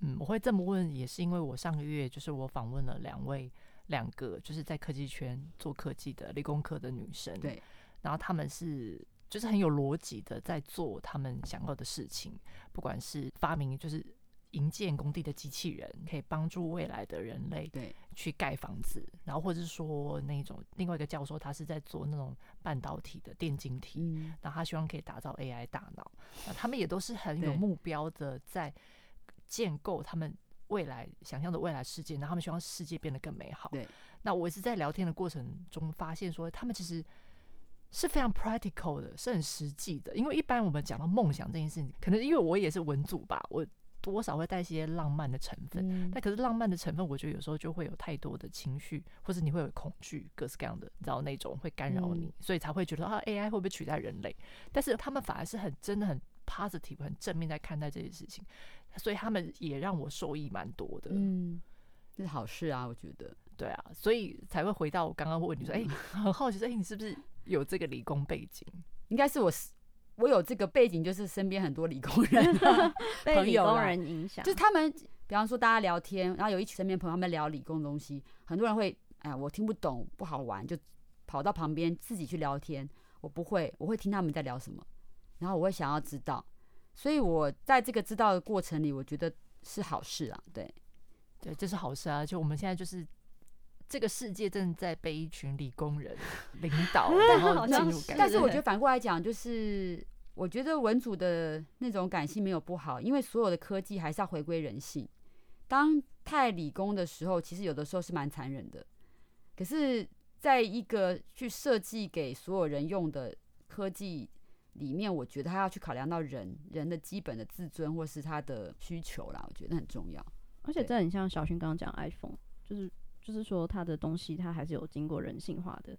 嗯，我会这么问，也是因为我上个月就是我访问了两位，两个就是在科技圈做科技的理工科的女生。对，然后他们是就是很有逻辑的在做他们想要的事情，不管是发明就是。营建工地的机器人可以帮助未来的人类对去盖房子，然后或者是说那种另外一个教授，他是在做那种半导体的电晶体，嗯，然后他希望可以打造 AI 大脑，那他们也都是很有目标的在建构他们未来想象的未来世界，然后他们希望世界变得更美好。对，那我也是在聊天的过程中发现说，他们其实是非常 practical 的，是很实际的。因为一般我们讲到梦想这件事情，可能因为我也是文组吧，我多少会带一些浪漫的成分。嗯、但可是浪漫的成分，我觉得有时候就会有太多的情绪，或是你会有恐惧，各式各样的，你知道那种会干扰你，嗯、所以才会觉得啊，AI 会不会取代人类？但是他们反而是很真的很 positive、很正面在看待这些事情，所以他们也让我受益蛮多的。嗯，这是好事啊，我觉得。对啊，所以才会回到我刚刚问你说，哎、很好奇说，哎、欸，你是不是？有这个理工背景，应该是我，我有这个背景，就是身边很多理工人 被理工人影响，就是他们，比方说大家聊天，然后有一群身边朋友他们聊理工的东西，很多人会，哎呀，我听不懂，不好玩，就跑到旁边自己去聊天。我不会，我会听他们在聊什么，然后我会想要知道，所以我在这个知道的过程里，我觉得是好事啊，对，对，这是好事啊，就我们现在就是。这个世界正在被一群理工人 领导，然后进入。但是我觉得反过来讲，就是我觉得文组的那种感性没有不好，因为所有的科技还是要回归人性。当太理工的时候，其实有的时候是蛮残忍的。可是，在一个去设计给所有人用的科技里面，我觉得他要去考量到人人的基本的自尊或是他的需求啦，我觉得很重要。而且这很像小薰刚刚讲 iPhone，就是。就是说，它的东西它还是有经过人性化的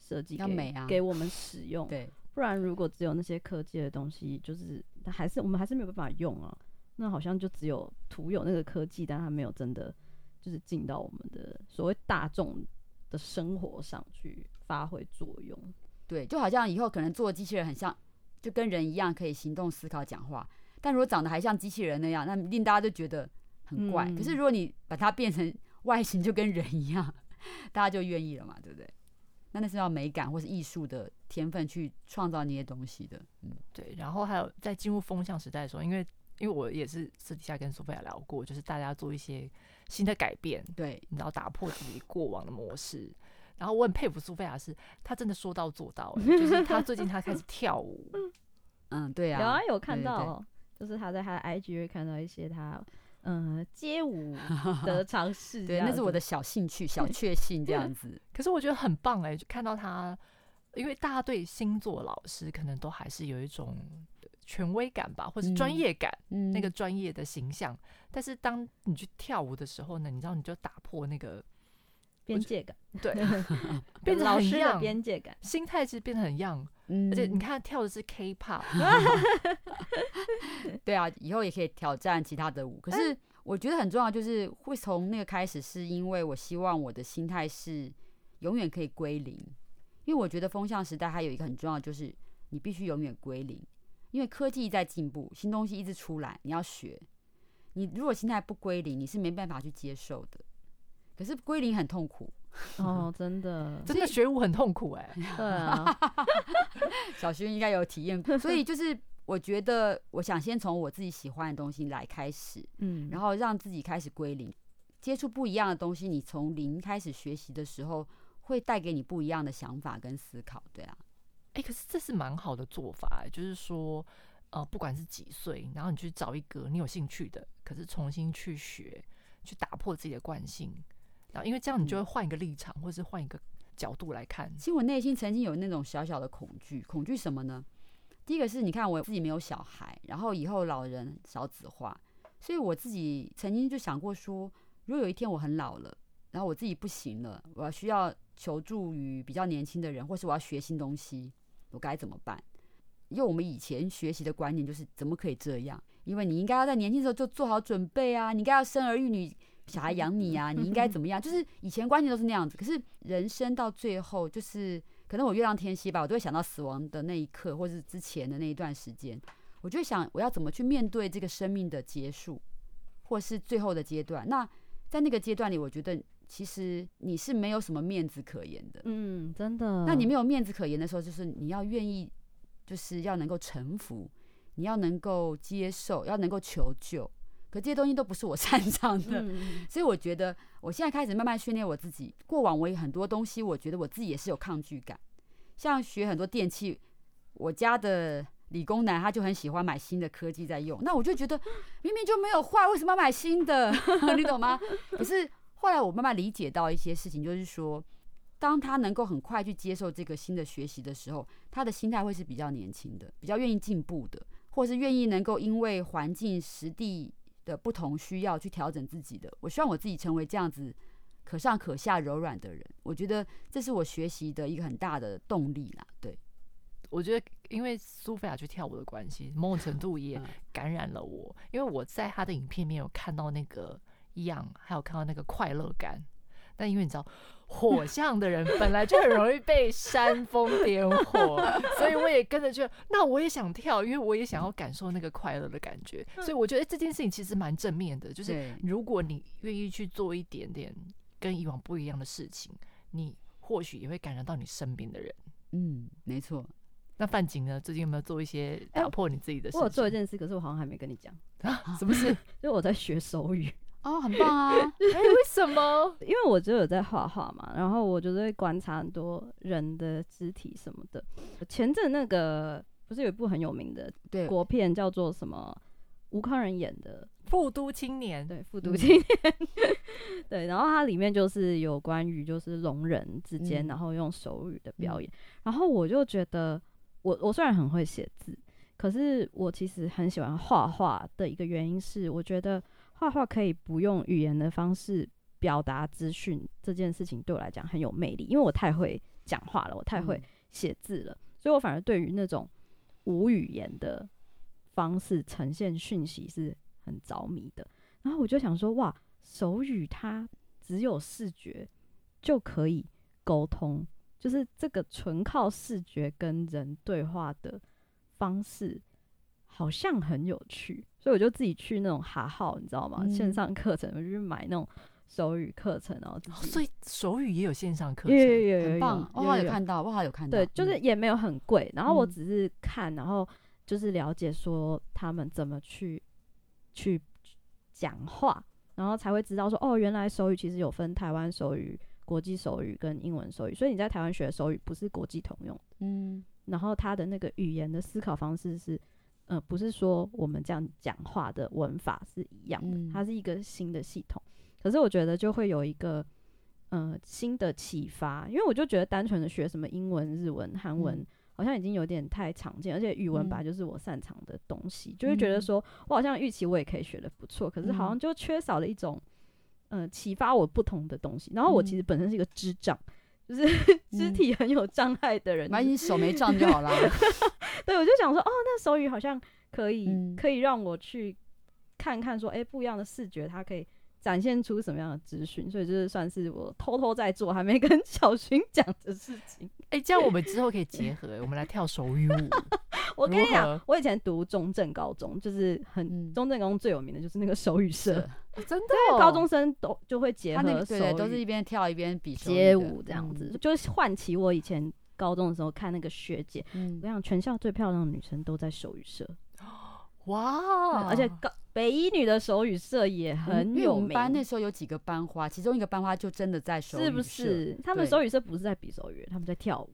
设计，要美啊，给我们使用。对，不然如果只有那些科技的东西，就是它还是我们还是没有办法用啊。那好像就只有徒有那个科技，但它没有真的就是进到我们的所谓大众的生活上去发挥作用。对，就好像以后可能做机器人很像，就跟人一样可以行动、思考、讲话。但如果长得还像机器人那样，那令大家都觉得很怪。嗯、可是如果你把它变成外形就跟人一样，大家就愿意了嘛，对不对？那那是要美感或是艺术的天分去创造那些东西的，嗯，对。然后还有在进入风向时代的时候，因为因为我也是私底下跟苏菲亚聊过，就是大家做一些新的改变，对，然后打破自己过往的模式。然后我很佩服苏菲亚，是她真的说到做到，就是她最近她开始跳舞，嗯，对啊，有啊，有看到，就是她在她的 IG 会看到一些她。嗯，街舞的 尝试，对，那是我的小兴趣、小确幸这样子。可是我觉得很棒哎、欸，就看到他，因为大家对星座老师可能都还是有一种权威感吧，或是专业感，嗯、那个专业的形象。嗯、但是当你去跳舞的时候呢，你知道，你就打破那个边界感，对，变成老师的边界感，心态其实变得很 young。嗯、而且你看，跳的是 K-pop，对啊，以后也可以挑战其他的舞。可是我觉得很重要，就是会从那个开始，是因为我希望我的心态是永远可以归零。因为我觉得风向时代还有一个很重要，就是你必须永远归零。因为科技在进步，新东西一直出来，你要学。你如果心态不归零，你是没办法去接受的。可是归零很痛苦。哦，真的，真的学舞很痛苦哎、欸。对啊，小薰应该有体验过。所以就是，我觉得我想先从我自己喜欢的东西来开始，嗯，然后让自己开始归零，接触不一样的东西。你从零开始学习的时候，会带给你不一样的想法跟思考。对啊，哎、欸，可是这是蛮好的做法、欸，就是说，呃，不管是几岁，然后你去找一个你有兴趣的，可是重新去学，去打破自己的惯性。然后，因为这样你就会换一个立场，嗯、或者是换一个角度来看。其实我内心曾经有那种小小的恐惧，恐惧什么呢？第一个是你看我自己没有小孩，然后以后老人少子化，所以我自己曾经就想过说，如果有一天我很老了，然后我自己不行了，我要需要求助于比较年轻的人，或是我要学新东西，我该怎么办？因为我们以前学习的观念就是怎么可以这样？因为你应该要在年轻的时候就做好准备啊，你应该要生儿育女。小孩养你啊，你应该怎么样？就是以前观念都是那样子。可是人生到最后，就是可能我月亮天蝎吧，我都会想到死亡的那一刻，或是之前的那一段时间，我就会想我要怎么去面对这个生命的结束，或是最后的阶段。那在那个阶段里，我觉得其实你是没有什么面子可言的。嗯，真的。那你没有面子可言的时候，就是你要愿意，就是要能够臣服，你要能够接受，要能够求救。可这些东西都不是我擅长的，嗯、所以我觉得我现在开始慢慢训练我自己。过往我有很多东西，我觉得我自己也是有抗拒感，像学很多电器，我家的理工男他就很喜欢买新的科技在用，那我就觉得明明就没有坏，为什么要买新的？你懂吗？可是后来我慢慢理解到一些事情，就是说当他能够很快去接受这个新的学习的时候，他的心态会是比较年轻的，比较愿意进步的，或是愿意能够因为环境实地的不同需要去调整自己的。我希望我自己成为这样子可上可下、柔软的人。我觉得这是我学习的一个很大的动力啦。对，我觉得因为苏菲亚去跳舞的关系，某种程度也 感染了我，因为我在她的影片里面有看到那个样，还有看到那个快乐感。但因为你知道，火象的人本来就很容易被煽风点火，所以我也跟着就，那我也想跳，因为我也想要感受那个快乐的感觉。所以我觉得这件事情其实蛮正面的，就是如果你愿意去做一点点跟以往不一样的事情，你或许也会感染到你身边的人。嗯，没错。那范景呢？最近有没有做一些打破你自己的事情？我有做一件事，可是我好像还没跟你讲啊。什么事？因为我在学手语。哦，很棒啊！哎、欸，为什么？因为我就有在画画嘛，然后我就会观察很多人的肢体什么的。前阵那个不是有一部很有名的国片叫做什么？吴康仁演的《富都青年》。对，《富都青年》嗯。对，然后它里面就是有关于就是聋人之间，然后用手语的表演。嗯、然后我就觉得我，我我虽然很会写字，可是我其实很喜欢画画的一个原因是，我觉得。画画可以不用语言的方式表达资讯，这件事情对我来讲很有魅力，因为我太会讲话了，我太会写字了，所以我反而对于那种无语言的方式呈现讯息是很着迷的。然后我就想说，哇，手语它只有视觉就可以沟通，就是这个纯靠视觉跟人对话的方式。好像很有趣，所以我就自己去那种哈号，你知道吗？嗯、线上课程，我就去买那种手语课程，哦、所以手语也有线上课程，有有有有，很棒。我好像有看到，我好像有看到。对，就是也没有很贵，然后我只是看，然后就是了解说他们怎么去去讲话，然后才会知道说哦，原来手语其实有分台湾手语、国际手语跟英文手语，所以你在台湾学的手语不是国际通用，嗯，然后他的那个语言的思考方式是。呃，不是说我们这样讲话的文法是一样的，它是一个新的系统。可是我觉得就会有一个呃新的启发，因为我就觉得单纯的学什么英文、日文、韩文，好像已经有点太常见，而且语文本来就是我擅长的东西，就会觉得说我好像预期我也可以学的不错，可是好像就缺少了一种呃启发我不同的东西。然后我其实本身是一个智障。就是 肢体很有障碍的人，反正你手没障就好啦。对，我就想说，哦，那手语好像可以，嗯、可以让我去看看，说，哎、欸，不一样的视觉，它可以展现出什么样的资讯。所以就是算是我偷偷在做，还没跟小薰讲的事情。哎、欸，这样我们之后可以结合，我们来跳手语舞。我跟你讲，我以前读中正高中，就是很、嗯、中正高中最有名的就是那个手语社。真的，哦，高中生都就会结合，对，对，都是一边跳一边比街舞这样子，嗯、就是唤起我以前高中的时候看那个学姐，嗯、我想全校最漂亮的女生都在手语社，哇！而且高北一女的手语社也很有名。班那时候有几个班花，其中一个班花就真的在手语社，是不是？他们手语社不是在比手语，他们在跳舞。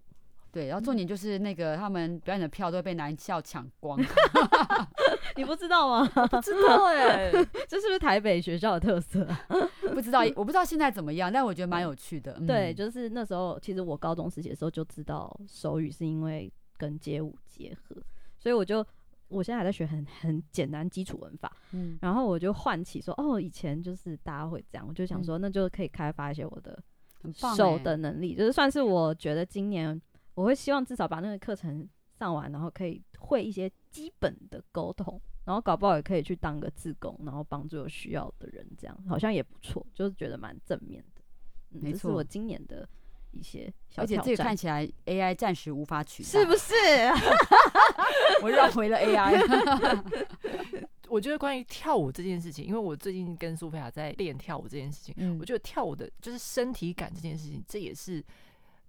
对，然后重点就是那个他们表演的票都会被男校抢光，你不知道吗？不知道哎、欸，这是不是台北学校的特色？不知道，我不知道现在怎么样，但我觉得蛮有趣的。嗯、对，就是那时候，其实我高中时期的时候就知道手语是因为跟街舞结合，所以我就我现在还在学很很简单基础文法，嗯，然后我就唤起说，哦，以前就是大家会这样，我就想说，那就可以开发一些我的手的能力，就是算是我觉得今年。我会希望至少把那个课程上完，然后可以会一些基本的沟通，然后搞不好也可以去当个自工，然后帮助有需要的人，这样好像也不错，就是觉得蛮正面的。嗯、没错，这是我今年的一些小挑战。而且这个看起来 AI 暂时无法取代，是不是？我绕回了 AI。我觉得关于跳舞这件事情，因为我最近跟苏菲亚在练跳舞这件事情，嗯、我觉得跳舞的就是身体感这件事情，这也是。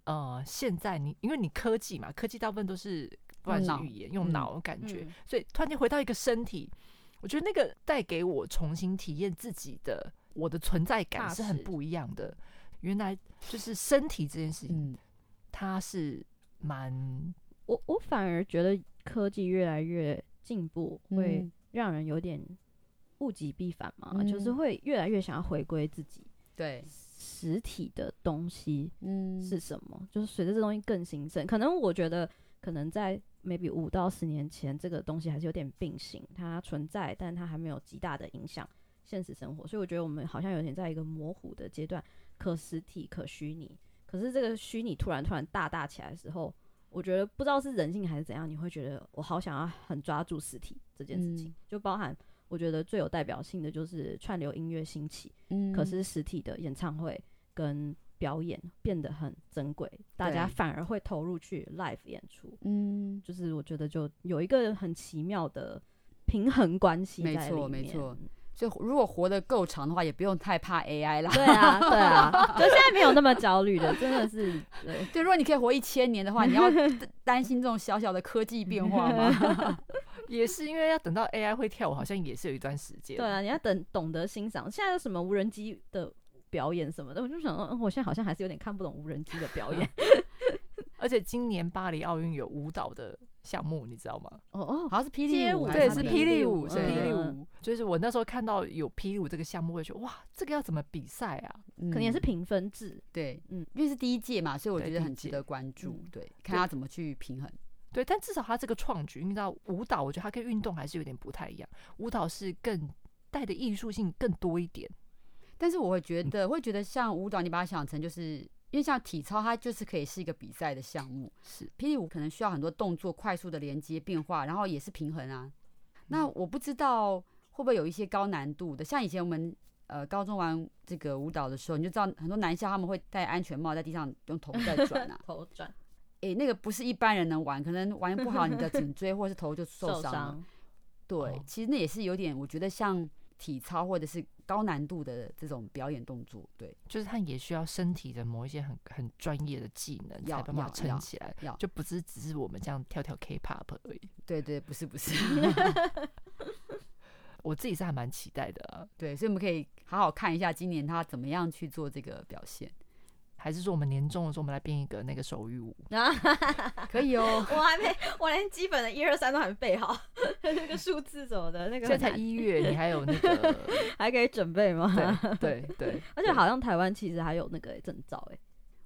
呃，现在你因为你科技嘛，科技大部分都是不管是语言用脑的感觉，嗯、所以突然间回到一个身体，我觉得那个带给我重新体验自己的我的存在感是很不一样的。原来就是身体这件事情，嗯、它是蛮……我我反而觉得科技越来越进步，会让人有点物极必反嘛，嗯、就是会越来越想要回归自己。对。实体的东西，嗯，是什么？就是随着这东西更兴盛，可能我觉得，可能在 maybe 五到十年前，这个东西还是有点并行，它存在，但它还没有极大的影响现实生活。所以我觉得我们好像有点在一个模糊的阶段，可实体、可虚拟。可是这个虚拟突然突然大大起来的时候，我觉得不知道是人性还是怎样，你会觉得我好想要很抓住实体这件事情，嗯、就包含。我觉得最有代表性的就是串流音乐兴起，嗯，可是实体的演唱会跟表演变得很珍贵，大家反而会投入去 live 演出，嗯，就是我觉得就有一个很奇妙的平衡关系在里面，没错，没错。所以如果活得够长的话，也不用太怕 AI 啦。对啊，对啊，就现在没有那么焦虑的，真的是对。对，如果你可以活一千年的话，你要担心这种小小的科技变化吗？也是因为要等到 AI 会跳舞，好像也是有一段时间。对啊，你要等懂得欣赏。现在有什么无人机的表演什么的，我就想说，嗯，我现在好像还是有点看不懂无人机的表演。而且今年巴黎奥运有舞蹈的项目，你知道吗？哦哦，好像是霹雳舞，对，是霹雳舞，是霹雳舞。就是我那时候看到有霹雳舞这个项目，我就觉得哇，这个要怎么比赛啊？可能也是评分制。对，嗯，因为是第一届嘛，所以我觉得很值得关注。对，看他怎么去平衡。对，但至少他这个创举，你知道舞蹈，我觉得它跟运动还是有点不太一样。舞蹈是更带的艺术性更多一点，但是我会觉得，会觉得像舞蹈，你把它想成就是，因为像体操，它就是可以是一个比赛的项目。是霹雳舞可能需要很多动作快速的连接变化，然后也是平衡啊。那我不知道会不会有一些高难度的，像以前我们呃高中玩这个舞蹈的时候，你就知道很多男校他们会戴安全帽在地上用头在转啊，头转。诶、欸，那个不是一般人能玩，可能玩不好，你的颈椎或是头就受伤了。对，哦、其实那也是有点，我觉得像体操或者是高难度的这种表演动作。对，就是他也需要身体的某一些很很专业的技能，才办法撑起来。要就不是只是我们这样跳跳 K-pop 而已。对，对对，不是不是。我自己是还蛮期待的啊。对，所以我们可以好好看一下今年他怎么样去做这个表现。还是说我们年终的时候，我们来编一个那个手语舞 啊？可以哦。我还没，我连基本的一二三都还没背好，那个数字什么的，那个现在才一月，你还有那个 还可以准备吗？对对对。而且好像台湾其实还有那个证照哎，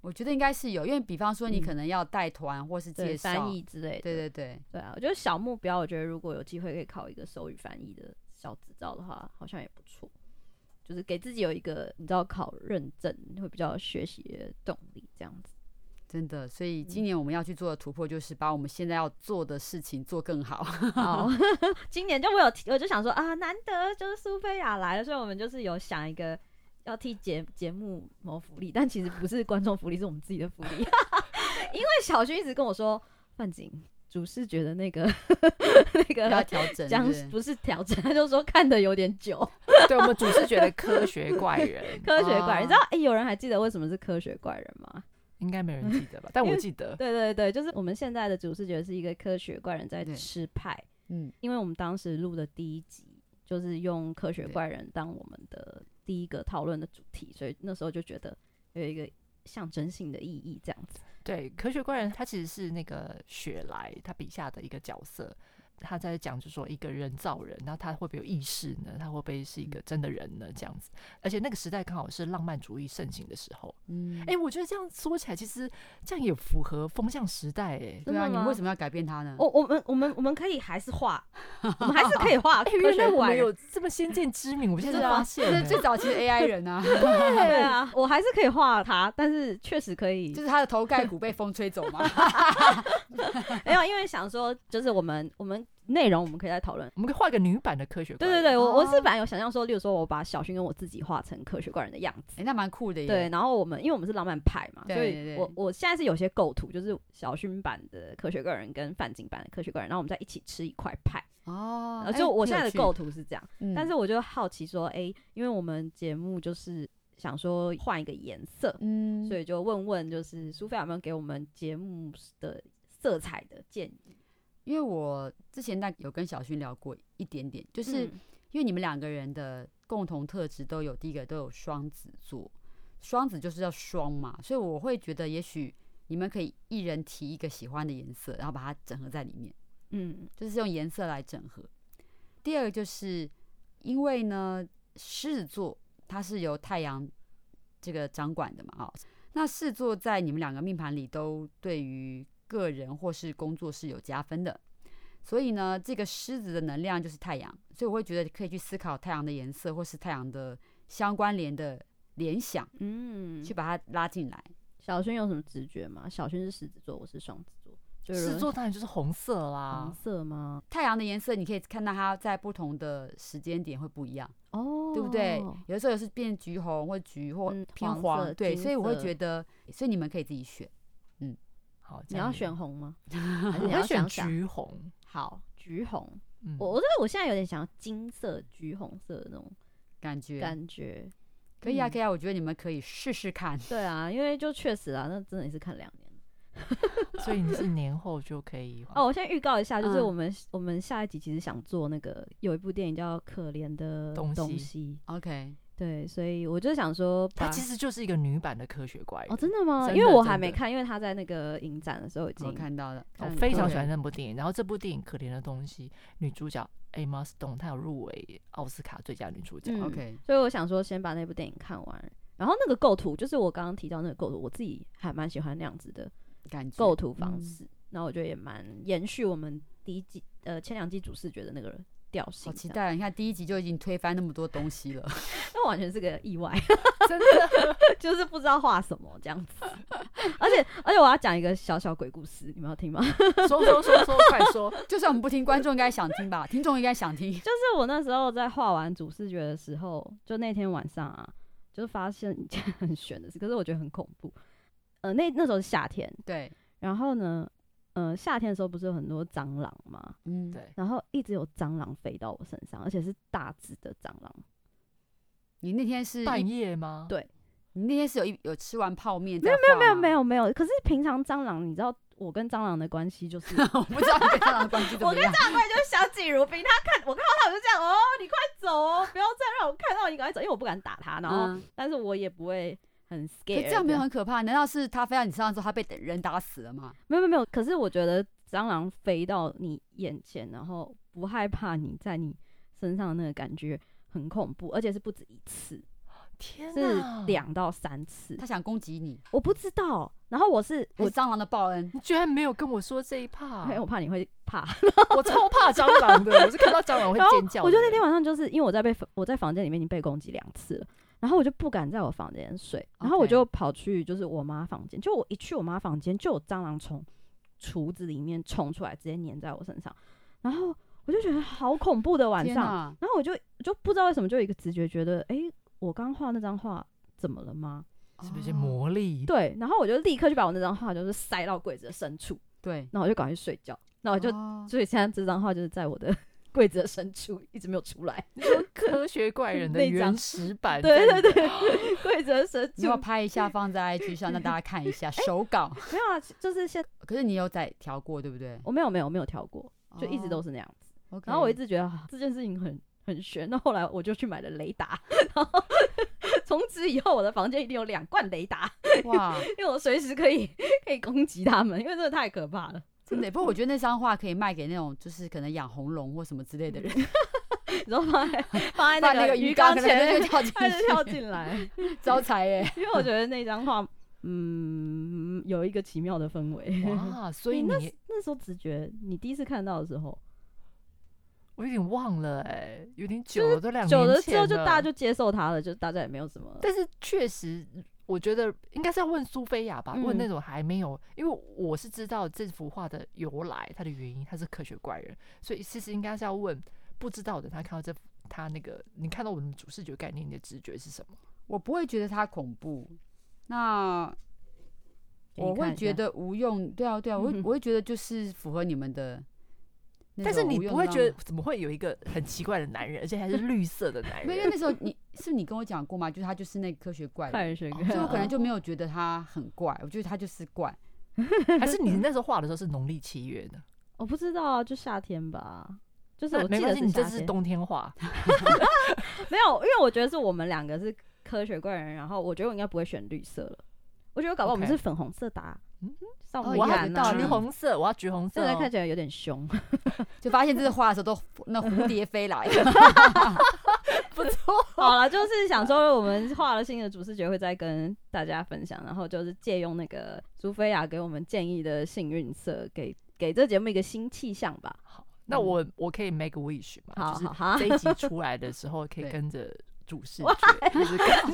我觉得应该是有，因为比方说你可能要带团或是介绍翻译之类的。对对对对啊，我觉得小目标，我觉得如果有机会可以考一个手语翻译的小执照的话，好像也不错。就是给自己有一个你知道考认证会比较学习的动力，这样子，真的。所以今年我们要去做的突破，就是把我们现在要做的事情做更好。好，今年就我有我就想说啊，难得就是苏菲亚来了，所以我们就是有想一个要替节节目谋福利，但其实不是观众福利，是我们自己的福利。因为小薰一直跟我说，范景。主视觉的那个 那个要调整，将不是调整，他就说看的有点久。对，我们主视觉的科学怪人，科学怪人，你知道哎、欸，有人还记得为什么是科学怪人吗？应该没人记得吧？但我记得。对对对，就是我们现在的主视觉是一个科学怪人在吃派。嗯，因为我们当时录的第一集就是用科学怪人当我们的第一个讨论的主题，所以那时候就觉得有一个象征性的意义，这样子。对，科学怪人他其实是那个雪莱他笔下的一个角色。他在讲，就是说一个人造人，然后他会不会有意识呢？他会不会是一个真的人呢？这样子，而且那个时代刚好是浪漫主义盛行的时候。嗯，哎、欸，我觉得这样说起来，其实这样也符合风向时代。哎，对啊，你为什么要改变他呢？我我们我们我们可以还是画，我们还是可以画。原来我们有这么先见之明，我现在发现，是最早期的 AI 人啊。对啊，我还是可以画他，但是确实可以，就是他的头盖骨被风吹走吗。没有，因为想说，就是我们我们。内容我们可以再讨论，我们可以画个女版的科学怪人。对对对，我我是本来有想象说，例如说我把小薰跟我自己画成科学怪人的样子，哎、欸，那蛮酷的耶。对，然后我们因为我们是浪漫派嘛，对对对，所以我我现在是有些构图，就是小薰版的科学怪人跟范景版的科学怪人，然后我们在一起吃一块派。哦，就我现在的构图是这样，欸、但是我就好奇说，哎、欸，因为我们节目就是想说换一个颜色，嗯，所以就问问，就是苏菲有没有给我们节目的色彩的建议？因为我之前那有跟小薰聊过一点点，就是因为你们两个人的共同特质都有，第一个都有双子座，双子就是要双嘛，所以我会觉得也许你们可以一人提一个喜欢的颜色，然后把它整合在里面，嗯，就是用颜色来整合。第二个就是因为呢，狮子座它是由太阳这个掌管的嘛，哦。那四座在你们两个命盘里都对于个人或是工作是有加分的，所以呢，这个狮子的能量就是太阳，所以我会觉得可以去思考太阳的颜色或是太阳的相关联的联想，嗯，去把它拉进来。小轩有什么直觉吗？小轩是狮子座，我是双子座。狮子座当然就是红色啦。红色吗？太阳的颜色你可以看到它在不同的时间点会不一样哦，对不对？有的时候也是变橘红或橘或偏黄，黄对，所以我会觉得，所以你们可以自己选。嗯，好，你要选红吗？你要选橘红。好，橘红。嗯、我我觉得我现在有点想要金色、橘红色的那种感觉，感觉。可以啊，可以啊，我觉得你们可以试试看。对啊，因为就确实啊，那真的也是看两年，所以你是年后就可以。哦，我先预告一下，就是我们、嗯、我们下一集其实想做那个有一部电影叫《可怜的东西》东西，OK。对，所以我就想说，它其实就是一个女版的科学怪人哦，真的吗？因为我还没看，因为他在那个影展的时候已经看到了。我非常喜欢那部电影，然后这部电影《可怜的东西》女主角 Emma Stone 她有入围奥斯卡最佳女主角。OK，所以我想说先把那部电影看完，然后那个构图就是我刚刚提到那个构图，我自己还蛮喜欢那样子的感觉构图方式。那我觉得也蛮延续我们第一季呃前两季主视觉的那个人。好期待！你看第一集就已经推翻那么多东西了，那完全是个意外，真的 就是不知道画什么这样子。而且而且我要讲一个小小鬼故事，你们要听吗？说说说说，快说！就算我们不听，观众应该想听吧？听众应该想听。就是我那时候在画完主视觉的时候，就那天晚上啊，就发现一件很悬的事，可是我觉得很恐怖。呃，那那时候是夏天，对，然后呢？呃，夏天的时候不是有很多蟑螂吗？嗯，对。然后一直有蟑螂飞到我身上，而且是大只的蟑螂。你那天是半夜吗？对，你那天是有一有吃完泡面？没有没有没有没有没有。可是平常蟑螂，你知道我跟蟑螂的关系就是，我不知道你跟蟑螂的关系怎么样。我 跟蟑螂关系就是相敬如宾。他看我看到他，我就这样哦，你快走哦，不要再让我看到你赶快走，因为我不敢打他。然后，嗯、但是我也不会。很 scary，这样没有很可怕？难道是他飞到你身上之后，他被人打死了吗？没有没有没有。可是我觉得蟑螂飞到你眼前，然后不害怕你在你身上的那个感觉很恐怖，而且是不止一次，天哪，是两到三次。他想攻击你，我不知道。然后我是我蟑螂的报恩，你居然没有跟我说这一趴，因为我怕你会怕。我超怕蟑螂的，我是看到蟑螂会尖叫。我觉得那天晚上就是因为我在被我在房间里面已经被攻击两次了。然后我就不敢在我房间睡，然后我就跑去就是我妈房间。就我一去我妈房间，就有蟑螂从橱子里面冲出来，直接粘在我身上。然后我就觉得好恐怖的晚上。啊、然后我就就不知道为什么，就有一个直觉觉得，哎，我刚画那张画怎么了吗？是不是魔力？对。然后我就立刻就把我那张画就是塞到柜子的深处。对。然后我就赶快去睡觉。那我就、哦、所以现在这张画就是在我的。柜子的深处一直没有出来。科学怪人的 原始版？对对对，柜子的深处。你要拍一下放在 IG 上，让大家看一下手稿。没有啊，就是现。可是你有在调过，对不对？我没有没有没有调过，就一直都是那样子。然后我一直觉得这件事情很很悬。那后来我就去买了雷达，然后从此以后我的房间一定有两罐雷达。哇！因为我随时可以可以攻击他们，因为真的太可怕了。真的，不过我觉得那张画可以卖给那种就是可能养红龙或什么之类的人，然后放在 放在那个鱼缸前就跳 进跳进来 招财耶。因为我觉得那张画，嗯，有一个奇妙的氛围。哇，所以你，你那那时候直觉，你第一次看到的时候，我有点忘了哎，有点久了，都两年久了之后就大家就接受它了，就大家也没有什么。但是确实。我觉得应该是要问苏菲亚吧，问那种还没有，因为我是知道这幅画的由来，它的原因，他是科学怪人，所以其实应该是要问不知道的。他看到这幅，他那个你看到我们主视觉概念，你的直觉是什么？我不会觉得它恐怖，那我会觉得无用。对啊，对啊，我会 我会觉得就是符合你们的。但是你不会觉得怎么会有一个很奇怪的男人，而且还是绿色的男人？因为那时候你是你跟我讲过吗？就是他就是那个科学怪人，所以我可能就没有觉得他很怪。我觉得他就是怪，还是你那时候画的时候是农历七月的？我不知道啊，就夏天吧。就是我记得是你这是冬天画，没有，因为我觉得是我们两个是科学怪人，然后我觉得我应该不会选绿色了。我觉得搞不好我们是粉红色打。我要橘红色，我要橘红色，现在看起来有点凶，就发现这个画的时候都那蝴蝶飞来，不错。好了，就是想说我们画了新的主视觉会再跟大家分享，然后就是借用那个苏菲亚给我们建议的幸运色，给给这节目一个新气象吧。好，那我我可以 make a wish 嘛？好，就是好，这一集出来的时候可以跟着主视觉，就是跟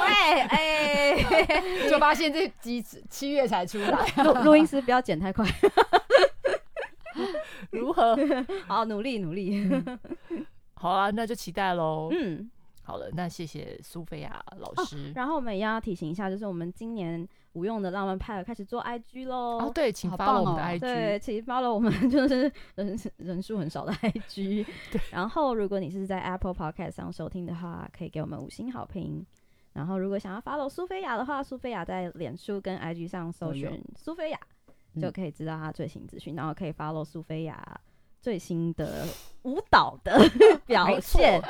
喂，哎，就发现这集七月才出来，录录音师不要剪太快。如何？好，努力努力。好啊，那就期待喽。嗯，好了，那谢谢苏菲亚老师。哦，然后我们也要提醒一下，就是我们今年无用的浪漫派开始做 IG 喽。哦，对，请 follow 我们 的 IG。对，请 follow 我们就是人人数很少的 IG。对。然后，如果你是在 Apple Podcast 上收听的话，可以给我们五星好评。然后，如果想要 follow 苏菲亚的话，苏菲亚在脸书跟 IG 上搜寻苏菲亚。就可以知道她最新资讯，嗯，然后可以 follow 苏菲亚最新的舞蹈的 表现，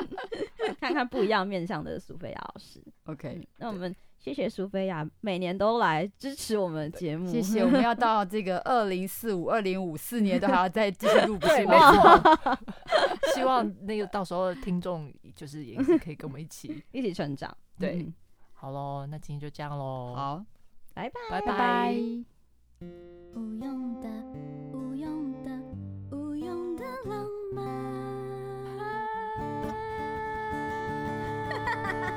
看看不一样面向的苏菲亚老师。OK，嗯，那我们谢谢苏菲亚每年都来支持我们节目。谢谢，我们要到这个二零四五、二零五四年都还要再继续录，不是没错。希望那个到时候听众就是也是可以跟我们一起 一起成长。对，嗯，好喽，那今天就这样喽。好，拜拜，拜拜。不用等。哈哈哈